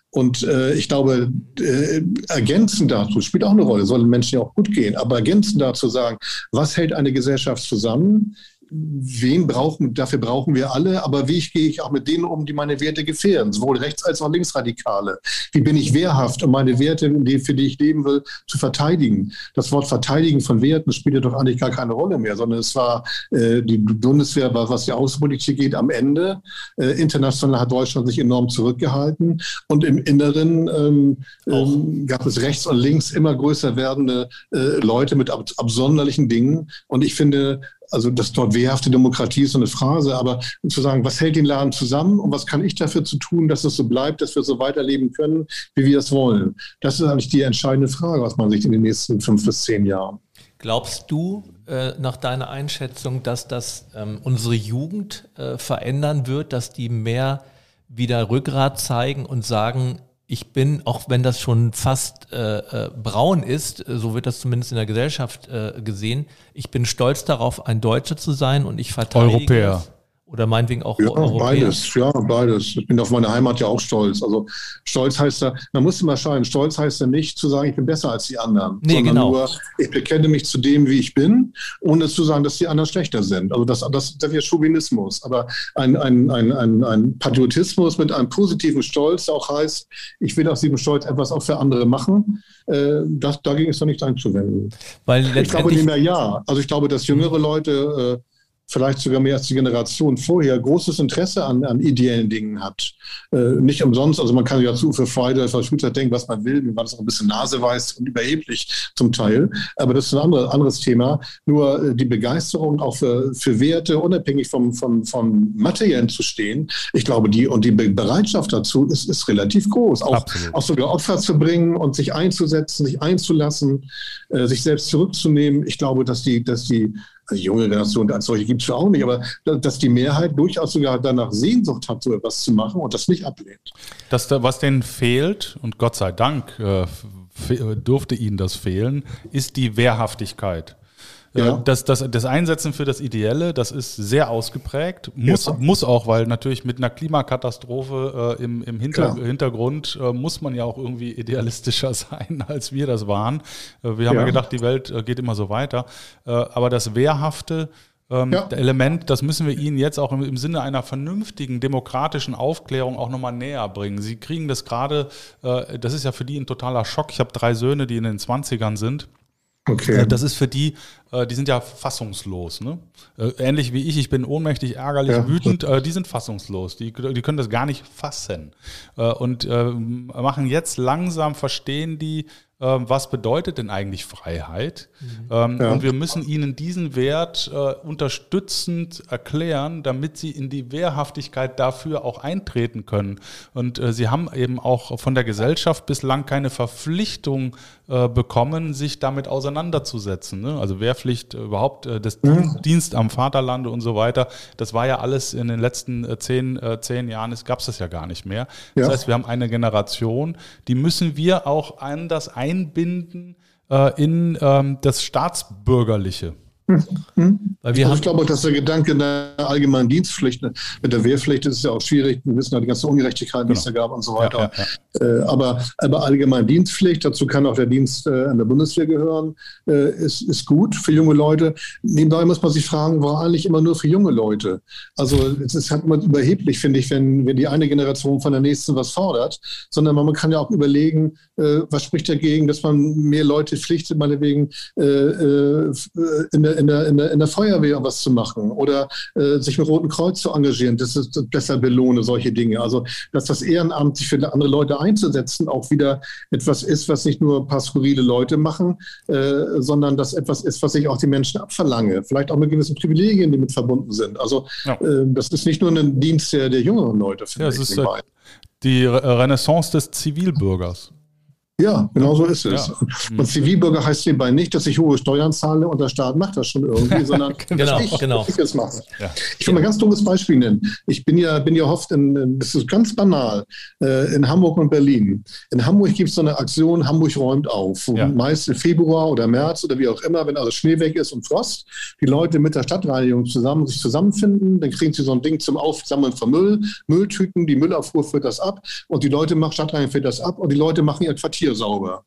Und äh, ich glaube, äh, ergänzend dazu spielt auch eine Rolle, sollen Menschen ja auch gut gehen, aber ergänzend dazu sagen, was hält eine Gesellschaft zusammen? Wen brauchen, dafür brauchen wir alle, aber wie gehe ich auch mit denen um, die meine Werte gefährden, sowohl rechts- als auch linksradikale? Wie bin ich wehrhaft, um meine Werte, für die ich leben will, zu verteidigen? Das Wort Verteidigen von Werten spielte doch eigentlich gar keine Rolle mehr, sondern es war äh, die Bundeswehr, was die Außenpolitik geht, am Ende. Äh, international hat Deutschland sich enorm zurückgehalten und im Inneren ähm, ähm, gab es rechts und links immer größer werdende äh, Leute mit ab absonderlichen Dingen und ich finde, also das dort wehrhafte Demokratie ist so eine Phrase, aber zu sagen, was hält den Laden zusammen und was kann ich dafür zu tun, dass es so bleibt, dass wir so weiterleben können, wie wir es wollen? Das ist eigentlich die entscheidende Frage, was man sich in den nächsten fünf bis zehn Jahren. Glaubst du äh, nach deiner Einschätzung, dass das ähm, unsere Jugend äh, verändern wird, dass die mehr wieder Rückgrat zeigen und sagen, ich bin, auch wenn das schon fast äh, äh, braun ist, so wird das zumindest in der Gesellschaft äh, gesehen, ich bin stolz darauf, ein Deutscher zu sein und ich verteidige Europäer. Es. Oder meinetwegen auch ja, Europäer. beides, ja, beides. Ich bin auf meine Heimat ja auch stolz. Also stolz heißt ja, man muss immer scheinen, stolz heißt ja nicht zu sagen, ich bin besser als die anderen, nee, sondern genau. nur, ich bekenne mich zu dem, wie ich bin, ohne zu sagen, dass die anderen schlechter sind. Also das, das, das wäre Chauvinismus. Aber ein, ein, ein, ein, ein Patriotismus mit einem positiven Stolz auch heißt, ich will aus diesem Stolz etwas auch für andere machen, äh, das, dagegen ist doch nichts einzuwenden. Weil ich glaube nicht mehr ja. Also ich glaube, dass jüngere Leute äh, vielleicht sogar mehr als die Generation vorher, großes Interesse an, an ideellen Dingen hat. Äh, nicht umsonst, also man kann ja zu für Freude, für Schulzeit denken, was man will, mir war das auch ein bisschen naseweiß und überheblich zum Teil, aber das ist ein andere, anderes Thema. Nur äh, die Begeisterung auch für, für Werte, unabhängig vom, vom, vom Materiellen zu stehen, ich glaube, die und die Bereitschaft dazu ist, ist relativ groß. Auch, auch sogar Opfer zu bringen und sich einzusetzen, sich einzulassen, äh, sich selbst zurückzunehmen. Ich glaube, dass die, dass die also junge Generation als solche gibt es ja auch nicht, aber dass die Mehrheit durchaus sogar danach Sehnsucht hat, so etwas zu machen und das nicht ablehnt. Das, was denen fehlt, und Gott sei Dank äh, durfte ihnen das fehlen, ist die Wehrhaftigkeit. Ja. Das, das, das Einsetzen für das Ideelle, das ist sehr ausgeprägt. Muss, ja. muss auch, weil natürlich mit einer Klimakatastrophe äh, im, im Hinter, Hintergrund äh, muss man ja auch irgendwie idealistischer sein, als wir das waren. Äh, wir haben ja. ja gedacht, die Welt äh, geht immer so weiter. Äh, aber das Wehrhafte, ähm, ja. Element, das müssen wir Ihnen jetzt auch im, im, Sinne einer vernünftigen demokratischen Aufklärung auch nochmal näher bringen. Sie kriegen das gerade, äh, das ist ja für die ein totaler Schock. Ich habe drei Söhne, die in den 20ern sind. Okay. Äh, das ist für die, äh, die sind ja fassungslos. Ne? Äh, ähnlich wie ich, ich bin ohnmächtig, ärgerlich, ja. wütend, die sind fassungslos. Die, die können das gar nicht fassen. Und machen jetzt langsam, verstehen die, was bedeutet denn eigentlich Freiheit? Mhm. Ähm, ja. Und wir müssen ihnen diesen Wert äh, unterstützend erklären, damit sie in die Wehrhaftigkeit dafür auch eintreten können. Und äh, sie haben eben auch von der Gesellschaft bislang keine Verpflichtung äh, bekommen, sich damit auseinanderzusetzen. Ne? Also Wehrpflicht äh, überhaupt, äh, das mhm. Dienst am Vaterlande und so weiter, das war ja alles in den letzten äh, zehn, zehn Jahren, gab es das ja gar nicht mehr. Ja. Das heißt, wir haben eine Generation, die müssen wir auch anders einbinden in ähm, das Staatsbürgerliche. Also ich glaube, dass der Gedanke der allgemeinen Dienstpflicht, mit der Wehrpflicht ist es ja auch schwierig, wir wissen ja die ganzen Ungerechtigkeiten, die es da gab und so weiter. Ja, ja, ja. Äh, aber, aber allgemeine Dienstpflicht, dazu kann auch der Dienst äh, an der Bundeswehr gehören, äh, ist, ist gut für junge Leute. Nebenbei muss man sich fragen, war eigentlich immer nur für junge Leute? Also es ist halt immer überheblich, finde ich, wenn, wenn die eine Generation von der nächsten was fordert, sondern man kann ja auch überlegen, was spricht dagegen, dass man mehr Leute pflichtet, meinetwegen in der, in, der, in, der, in der Feuerwehr was zu machen oder äh, sich mit Roten Kreuz zu engagieren. Das ist besser belohne, solche Dinge. Also, dass das Ehrenamt, sich für andere Leute einzusetzen, auch wieder etwas ist, was nicht nur ein paar skurrile Leute machen, äh, sondern das etwas ist, was ich auch die Menschen abverlange. Vielleicht auch mit gewissen Privilegien, die mit verbunden sind. Also, ja. äh, das ist nicht nur ein Dienst der, der jüngeren Leute, finde ja, ich. Ist, die Renaissance des Zivilbürgers. Ja, genau so ist es. Ja. Und Zivilbürger heißt hierbei nicht, dass ich hohe Steuern zahle und der Staat macht das schon irgendwie, sondern genau, dass ich, genau. ich es mache. Ja. Ich will mal ein ganz dummes Beispiel nennen. Ich bin ja, bin ja oft, in, das ist ganz banal, äh, in Hamburg und Berlin. In Hamburg gibt es so eine Aktion, Hamburg räumt auf. Ja. Meist im Februar oder März oder wie auch immer, wenn alles Schnee weg ist und Frost, die Leute mit der Stadtreinigung zusammen sich zusammenfinden, dann kriegen sie so ein Ding zum Aufsammeln von Müll, Mülltüten, die Müllabfuhr führt das ab und die Leute machen, Stadtreinigung führt das ab und die Leute machen ihr Quartier Quartier sauber.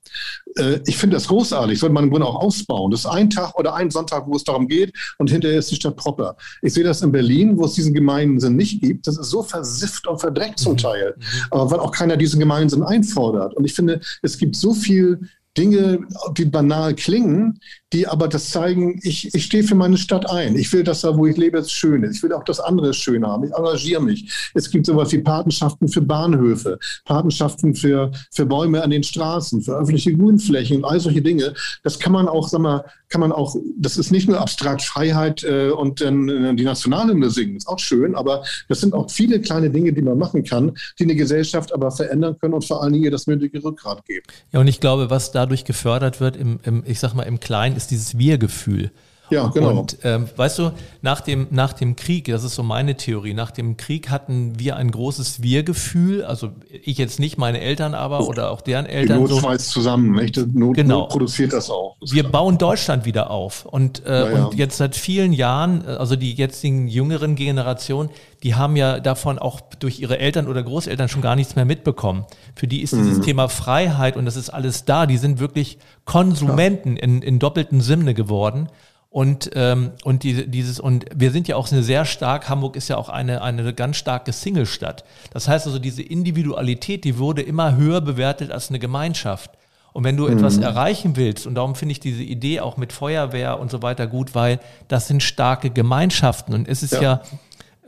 Äh, ich finde das großartig, sollte man im Grunde auch ausbauen. Das ist ein Tag oder ein Sonntag, wo es darum geht und hinterher ist die Stadt proper. Ich sehe das in Berlin, wo es diesen Gemeinsinn nicht gibt. Das ist so versifft und verdreckt zum mhm. Teil. Aber weil auch keiner diesen Gemeinsinn einfordert. Und ich finde, es gibt so viel Dinge, die banal klingen, die aber das zeigen, ich, ich stehe für meine Stadt ein. Ich will, dass da, wo ich lebe, es schön ist. Ich will auch das andere schön haben. Ich engagiere mich. Es gibt sowas wie Patenschaften für Bahnhöfe, Patenschaften für, für Bäume an den Straßen, für öffentliche Grünflächen und all solche Dinge. Das kann man auch, sag mal, kann man auch, das ist nicht nur abstrakt Freiheit äh, und äh, die Nationalhymne singen, ist auch schön, aber das sind auch viele kleine Dinge, die man machen kann, die eine Gesellschaft aber verändern können und vor allen Dingen ihr das nötige Rückgrat geben. Ja, und ich glaube, was dadurch gefördert wird, im, im ich sag mal, im Kleinen, ist dieses Wir-Gefühl. Ja, genau. Und ähm, weißt du, nach dem, nach dem Krieg, das ist so meine Theorie, nach dem Krieg hatten wir ein großes Wir-Gefühl, also ich jetzt nicht, meine Eltern aber oder auch deren Eltern. Die Not so, zusammen, nicht? Not, genau. Not produziert das auch. Das wir bauen Deutschland wieder auf. Und, äh, ja. und jetzt seit vielen Jahren, also die jetzigen jüngeren Generationen, die haben ja davon auch durch ihre Eltern oder Großeltern schon gar nichts mehr mitbekommen. Für die ist dieses mhm. Thema Freiheit und das ist alles da. Die sind wirklich Konsumenten ja. in, in doppelten Sinne geworden. Und, ähm, und die, dieses, und wir sind ja auch eine sehr stark, Hamburg ist ja auch eine, eine ganz starke Singlestadt. Das heißt also, diese Individualität, die wurde immer höher bewertet als eine Gemeinschaft. Und wenn du mhm. etwas erreichen willst, und darum finde ich diese Idee auch mit Feuerwehr und so weiter gut, weil das sind starke Gemeinschaften. Und es ist ja, ja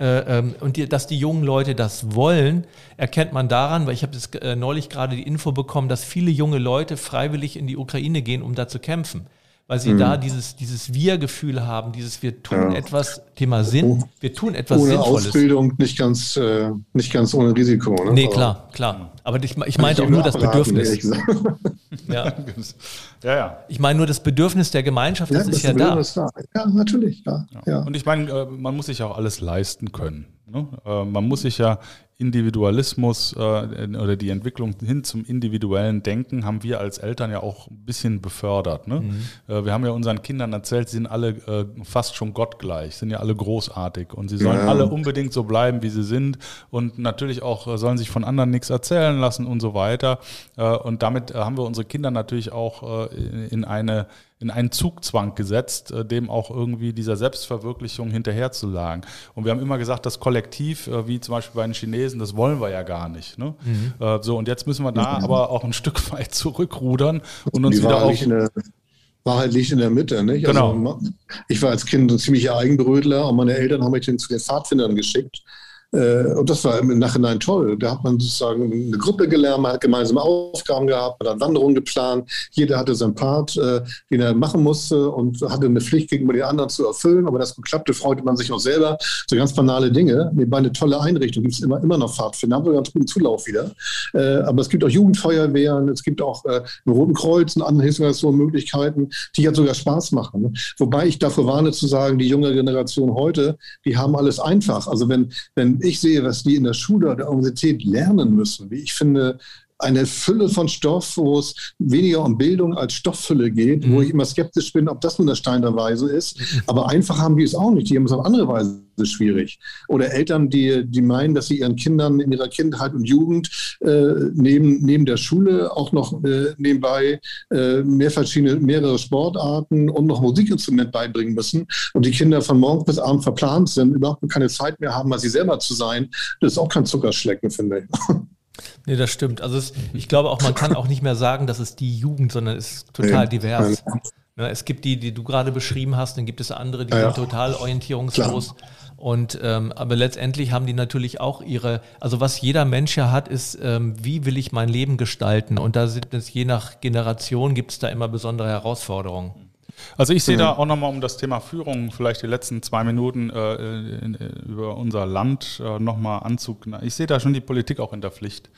äh, ähm, und die, dass die jungen Leute das wollen, erkennt man daran, weil ich habe jetzt äh, neulich gerade die Info bekommen, dass viele junge Leute freiwillig in die Ukraine gehen, um da zu kämpfen weil sie mhm. da dieses, dieses Wir-Gefühl haben, dieses wir tun ja. etwas, Thema Sinn, wir tun etwas ohne Sinnvolles. Ausbildung nicht ganz, äh, nicht ganz ohne Risiko. Ne? Nee, klar, klar. Aber ich, ich meinte auch nur das Bedürfnis. ja. ja, ja. Ich meine nur das Bedürfnis der Gemeinschaft, das, ja, ist ja da. da. Ja, natürlich. Ja, ja. Und ich meine, äh, man muss sich auch alles leisten können. Ne? Äh, man muss sich ja Individualismus äh, oder die Entwicklung hin zum individuellen Denken haben wir als Eltern ja auch ein bisschen befördert. Ne? Mhm. Äh, wir haben ja unseren Kindern erzählt, sie sind alle äh, fast schon gottgleich, sind ja alle großartig und sie sollen ja. alle unbedingt so bleiben, wie sie sind und natürlich auch äh, sollen sich von anderen nichts erzählen lassen und so weiter. Äh, und damit haben wir unsere Kinder natürlich auch äh, in eine in einen Zugzwang gesetzt, äh, dem auch irgendwie dieser Selbstverwirklichung hinterherzujagen. Und wir haben immer gesagt, das Kollektiv, äh, wie zum Beispiel bei den Chinesen, das wollen wir ja gar nicht. Ne? Mhm. Äh, so, und jetzt müssen wir da mhm. aber auch ein Stück weit zurückrudern und uns Die wieder auf. Wahrheit liegt in der Mitte. Nicht? Also genau. Also, ich war als Kind ein ziemlicher Eigenbrötler und meine Eltern haben mich zu den Pfadfindern geschickt. Äh, und das war im Nachhinein toll. Da hat man sozusagen eine Gruppe gelernt, man hat gemeinsame Aufgaben gehabt, man hat Wanderungen geplant. Jeder hatte seinen Part, äh, den er machen musste und hatte eine Pflicht gegenüber den anderen zu erfüllen. Aber das geklappte, freute man sich auch selber. So ganz banale Dinge. Nebenbei eine tolle Einrichtung. Gibt es immer, immer noch Pfadfinder, haben wir ganz guten Zulauf wieder. Äh, aber es gibt auch Jugendfeuerwehren, es gibt auch ein Roten Kreuz und andere Hilfsorganisationsmöglichkeiten, die ja sogar Spaß machen. Wobei ich dafür warne zu sagen, die junge Generation heute, die haben alles einfach. Also wenn, wenn ich sehe, was die in der Schule oder der Universität lernen müssen, wie ich finde, eine Fülle von Stoff, wo es weniger um Bildung als Stofffülle geht, mhm. wo ich immer skeptisch bin, ob das nun der Stein der Weise ist. Aber einfach haben die es auch nicht. Die haben es auf andere Weise schwierig. Oder Eltern, die, die meinen, dass sie ihren Kindern in ihrer Kindheit und Jugend äh, neben, neben der Schule auch noch äh, nebenbei äh, mehr verschiedene, mehrere Sportarten und noch Musikinstrument beibringen müssen. Und die Kinder von morgens bis abends verplant sind, überhaupt keine Zeit mehr haben, mal sie selber zu sein. Das ist auch kein Zuckerschlecken, finde ich. Nee, das stimmt. Also es, ich glaube auch, man kann auch nicht mehr sagen, dass es die Jugend, sondern es ist total divers. Ja, es gibt die, die du gerade beschrieben hast, dann gibt es andere, die ja, sind total orientierungslos. Klar. Und ähm, aber letztendlich haben die natürlich auch ihre, also was jeder Mensch ja hat, ist, ähm, wie will ich mein Leben gestalten? Und da sind es je nach Generation gibt es da immer besondere Herausforderungen. Also ich sehe da auch nochmal um das Thema Führung vielleicht die letzten zwei Minuten äh, in, über unser Land äh, nochmal Anzug. Ich sehe da schon die Politik auch in der Pflicht.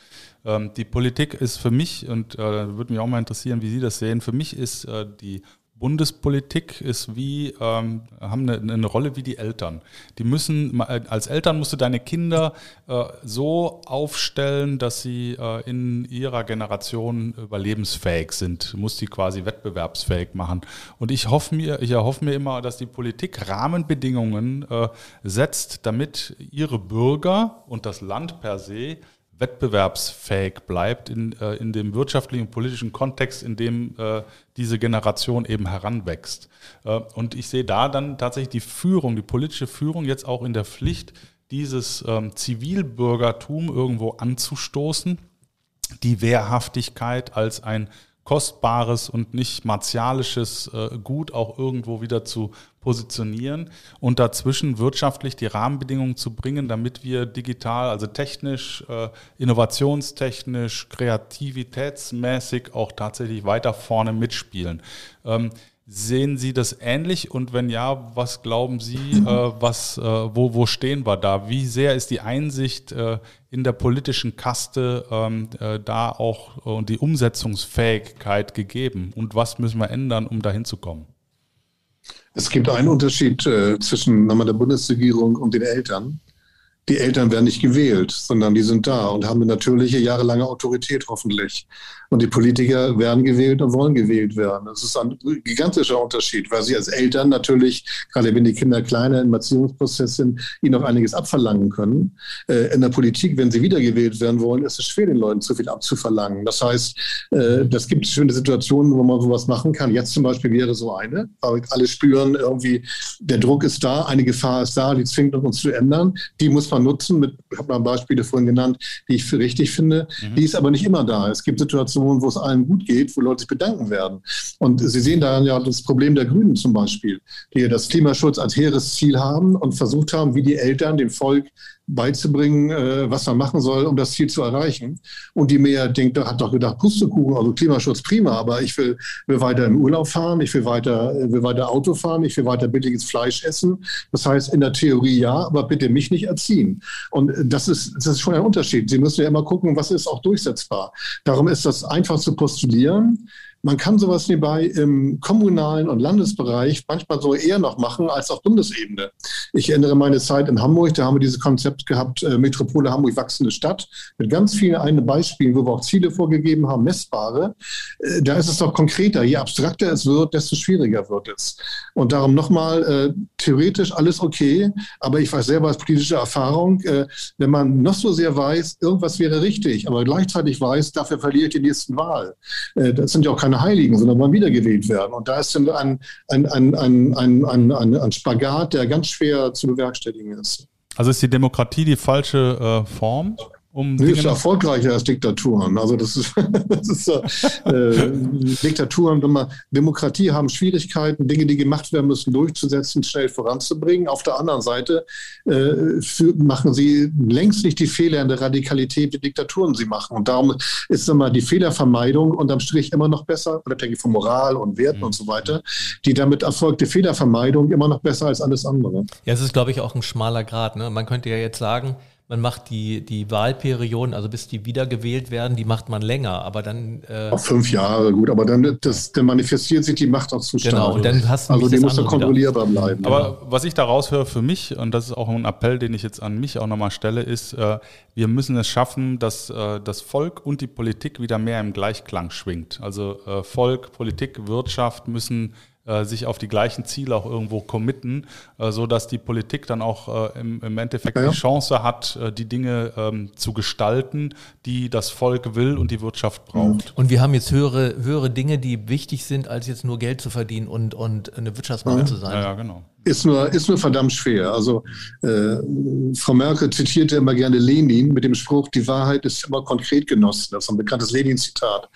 Ähm, die Politik ist für mich, und äh, würde mich auch mal interessieren, wie Sie das sehen, für mich ist äh, die Bundespolitik ist wie, ähm, haben eine, eine, Rolle wie die Eltern. Die müssen, als Eltern musst du deine Kinder äh, so aufstellen, dass sie äh, in ihrer Generation überlebensfähig sind. Du musst die quasi wettbewerbsfähig machen. Und ich hoffe mir, ich erhoffe mir immer, dass die Politik Rahmenbedingungen äh, setzt, damit ihre Bürger und das Land per se wettbewerbsfähig bleibt in, äh, in dem wirtschaftlichen und politischen Kontext, in dem äh, diese Generation eben heranwächst. Äh, und ich sehe da dann tatsächlich die Führung, die politische Führung jetzt auch in der Pflicht, dieses ähm, Zivilbürgertum irgendwo anzustoßen, die Wehrhaftigkeit als ein kostbares und nicht martialisches äh, Gut auch irgendwo wieder zu positionieren und dazwischen wirtschaftlich die Rahmenbedingungen zu bringen, damit wir digital, also technisch, äh, innovationstechnisch, kreativitätsmäßig auch tatsächlich weiter vorne mitspielen. Ähm, Sehen Sie das ähnlich? Und wenn ja, was glauben Sie, äh, was, äh, wo, wo stehen wir da? Wie sehr ist die Einsicht in der politischen Kaste ähm, äh, da auch und die Umsetzungsfähigkeit gegeben? Und was müssen wir ändern, um dahin zu kommen? Es gibt einen Unterschied äh, zwischen der Bundesregierung und den Eltern die Eltern werden nicht gewählt, sondern die sind da und haben eine natürliche jahrelange Autorität hoffentlich. Und die Politiker werden gewählt und wollen gewählt werden. Das ist ein gigantischer Unterschied, weil sie als Eltern natürlich, gerade wenn die Kinder kleiner im Erziehungsprozess sind, ihnen auch einiges abverlangen können. Äh, in der Politik, wenn sie wiedergewählt werden wollen, ist es schwer, den Leuten zu viel abzuverlangen. Das heißt, äh, das gibt schöne Situationen, wo man sowas machen kann. Jetzt zum Beispiel wäre so eine, weil alle spüren irgendwie, der Druck ist da, eine Gefahr ist da, die zwingt uns zu ändern. Die muss man nutzen. Mit, ich habe mal Beispiele vorhin genannt, die ich für richtig finde. Mhm. Die ist aber nicht immer da. Es gibt Situationen, wo es allen gut geht, wo Leute sich bedanken werden. Und Sie sehen daran ja das Problem der Grünen zum Beispiel, die das Klimaschutz als hehres Ziel haben und versucht haben, wie die Eltern dem Volk beizubringen, äh, was man machen soll, um das Ziel zu erreichen. Und die Mehr denkt, hat doch gedacht, Pustekuchen, also Klimaschutz prima, aber ich will, will weiter im Urlaub fahren, ich will weiter, will weiter Auto fahren, ich will weiter billiges Fleisch essen. Das heißt, in der Theorie ja, aber bitte mich nicht erziehen. Und das ist, das ist schon ein Unterschied. Sie müssen ja immer gucken, was ist auch durchsetzbar. Darum ist das einfach zu postulieren. Man kann sowas nebenbei im kommunalen und Landesbereich manchmal so eher noch machen als auf Bundesebene. Ich erinnere meine Zeit in Hamburg, da haben wir dieses Konzept gehabt, äh, Metropole Hamburg wachsende Stadt, mit ganz vielen eigenen Beispielen, wo wir auch Ziele vorgegeben haben, messbare. Äh, da ist es doch konkreter. Je abstrakter es wird, desto schwieriger wird es. Und darum nochmal, äh, theoretisch alles okay, aber ich weiß selber als politische Erfahrung, äh, wenn man noch so sehr weiß, irgendwas wäre richtig, aber gleichzeitig weiß, dafür verliere ich die nächsten Wahl. Äh, das sind ja auch keine keine Heiligen, sondern wollen wiedergewählt werden. Und da ist ein, ein, ein, ein, ein, ein, ein Spagat, der ganz schwer zu bewerkstelligen ist. Also ist die Demokratie die falsche äh, Form? Um nee, ist erfolgreicher als Diktaturen. Also das ist, das ist äh, Diktaturen, wenn man Demokratie haben Schwierigkeiten, Dinge, die gemacht werden müssen, durchzusetzen, schnell voranzubringen. Auf der anderen Seite äh, für, machen sie längst nicht die Fehler in der Radikalität, die Diktaturen sie machen. Und darum ist immer die Fehlervermeidung unterm Strich immer noch besser, unabhängig von Moral und Werten mhm. und so weiter, die damit erfolgte Fehlervermeidung immer noch besser als alles andere. Ja, es ist, glaube ich, auch ein schmaler Grad. Ne? Man könnte ja jetzt sagen, man macht die, die Wahlperioden, also bis die wiedergewählt werden, die macht man länger, aber dann. Äh Auch fünf Jahre, gut, aber dann, das, dann manifestiert sich die Macht auch zustande. Genau, und dann hast du Also die muss dann kontrollierbar wieder. bleiben. Aber ja. was ich daraus höre für mich, und das ist auch ein Appell, den ich jetzt an mich auch nochmal stelle, ist, äh, wir müssen es schaffen, dass äh, das Volk und die Politik wieder mehr im Gleichklang schwingt. Also äh, Volk, Politik, Wirtschaft müssen äh, sich auf die gleichen Ziele auch irgendwo committen, äh, so dass die Politik dann auch äh, im, im Endeffekt ja. die Chance hat, äh, die Dinge ähm, zu gestalten, die das Volk will und die Wirtschaft braucht. Und wir haben jetzt höhere, höhere Dinge, die wichtig sind, als jetzt nur Geld zu verdienen und, und eine Wirtschaftsmacht ja. zu sein. Ja, ja, genau ist nur, ist nur verdammt schwer. Also äh, Frau Merkel zitierte immer gerne Lenin mit dem Spruch, die Wahrheit ist immer konkret genossen. Das ist ein bekanntes Lenin-Zitat.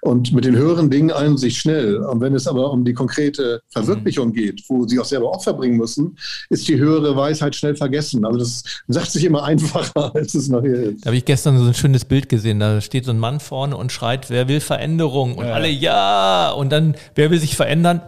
Und mit den höheren Dingen eilen sich schnell. Und wenn es aber um die konkrete Verwirklichung mhm. geht, wo sie auch selber Opfer bringen müssen, ist die höhere Weisheit schnell vergessen. Also das sagt sich immer einfacher, als es nachher ist. Da habe ich gestern so ein schönes Bild gesehen. Da steht so ein Mann vorne und schreit, wer will Veränderung? Und ja. alle ja. Und dann, wer will sich verändern?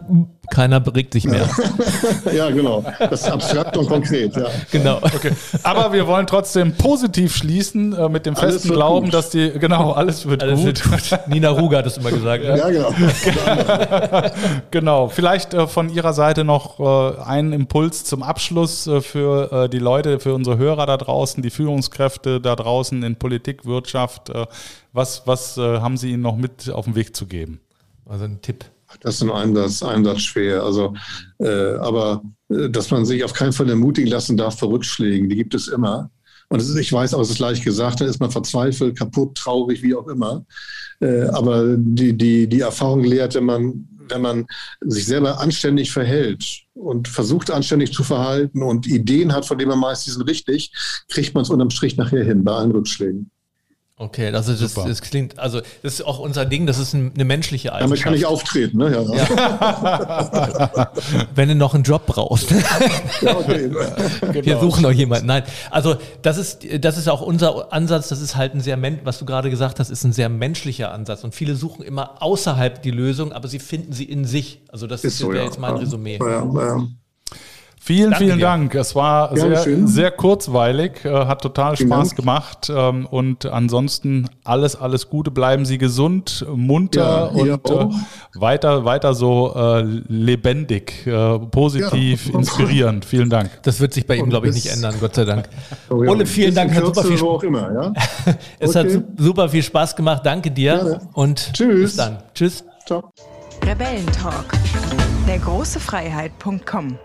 Keiner regt sich mehr. ja, genau. Das ist abstrakt und konkret, ja. Genau. Okay. Aber wir wollen trotzdem positiv schließen äh, mit dem festen Glauben, gut. dass die, genau, alles wird alles gut. Wird gut. Nina Ruger hat es immer gesagt. Ja, ja genau. genau. Vielleicht äh, von Ihrer Seite noch äh, einen Impuls zum Abschluss äh, für äh, die Leute, für unsere Hörer da draußen, die Führungskräfte da draußen in Politik, Wirtschaft. Äh, was was haben Sie ihnen noch mit auf den Weg zu geben? Also ein Tipp. Das ist ein Einsatz, Einsatz schwer. Also, äh, aber äh, dass man sich auf keinen Fall ermutigen lassen darf vor Rückschlägen, die gibt es immer. Und ist, ich weiß auch, es ist leicht gesagt, da ist man verzweifelt, kaputt, traurig, wie auch immer. Äh, aber die, die, die Erfahrung lehrt, wenn man, wenn man sich selber anständig verhält und versucht anständig zu verhalten und Ideen hat, von denen man meist, die sind richtig, kriegt man es unterm Strich nachher hin bei allen Rückschlägen. Okay, also das, das, klingt, also das ist auch unser Ding, das ist eine menschliche Eigenschaft. Damit kann ich auftreten, ne? Ja. ja. Wenn du noch einen Job brauchst. ja, okay. Wir genau. suchen noch jemanden. Nein, also das ist, das ist auch unser Ansatz, das ist halt ein sehr, was du gerade gesagt hast, ist ein sehr menschlicher Ansatz. Und viele suchen immer außerhalb die Lösung, aber sie finden sie in sich. Also das ist, ist so, ja. jetzt mein Resümee. Ja, ja. Vielen, Danke vielen dir. Dank. Es war sehr, sehr kurzweilig, äh, hat total vielen Spaß Dank. gemacht. Ähm, und ansonsten alles, alles Gute. Bleiben Sie gesund, munter ja, und äh, weiter, weiter so äh, lebendig, positiv, ja. inspirierend. Vielen Dank. Das wird sich bei ihm, glaube ich, nicht ändern, Gott sei Dank. Oh, ja. Ole, vielen Dank. Hat super viel, immer, ja? es okay. hat super viel Spaß gemacht. Danke dir. Und Tschüss. bis dann. Tschüss. Ciao. Rebellentalk. Der große Freiheit.com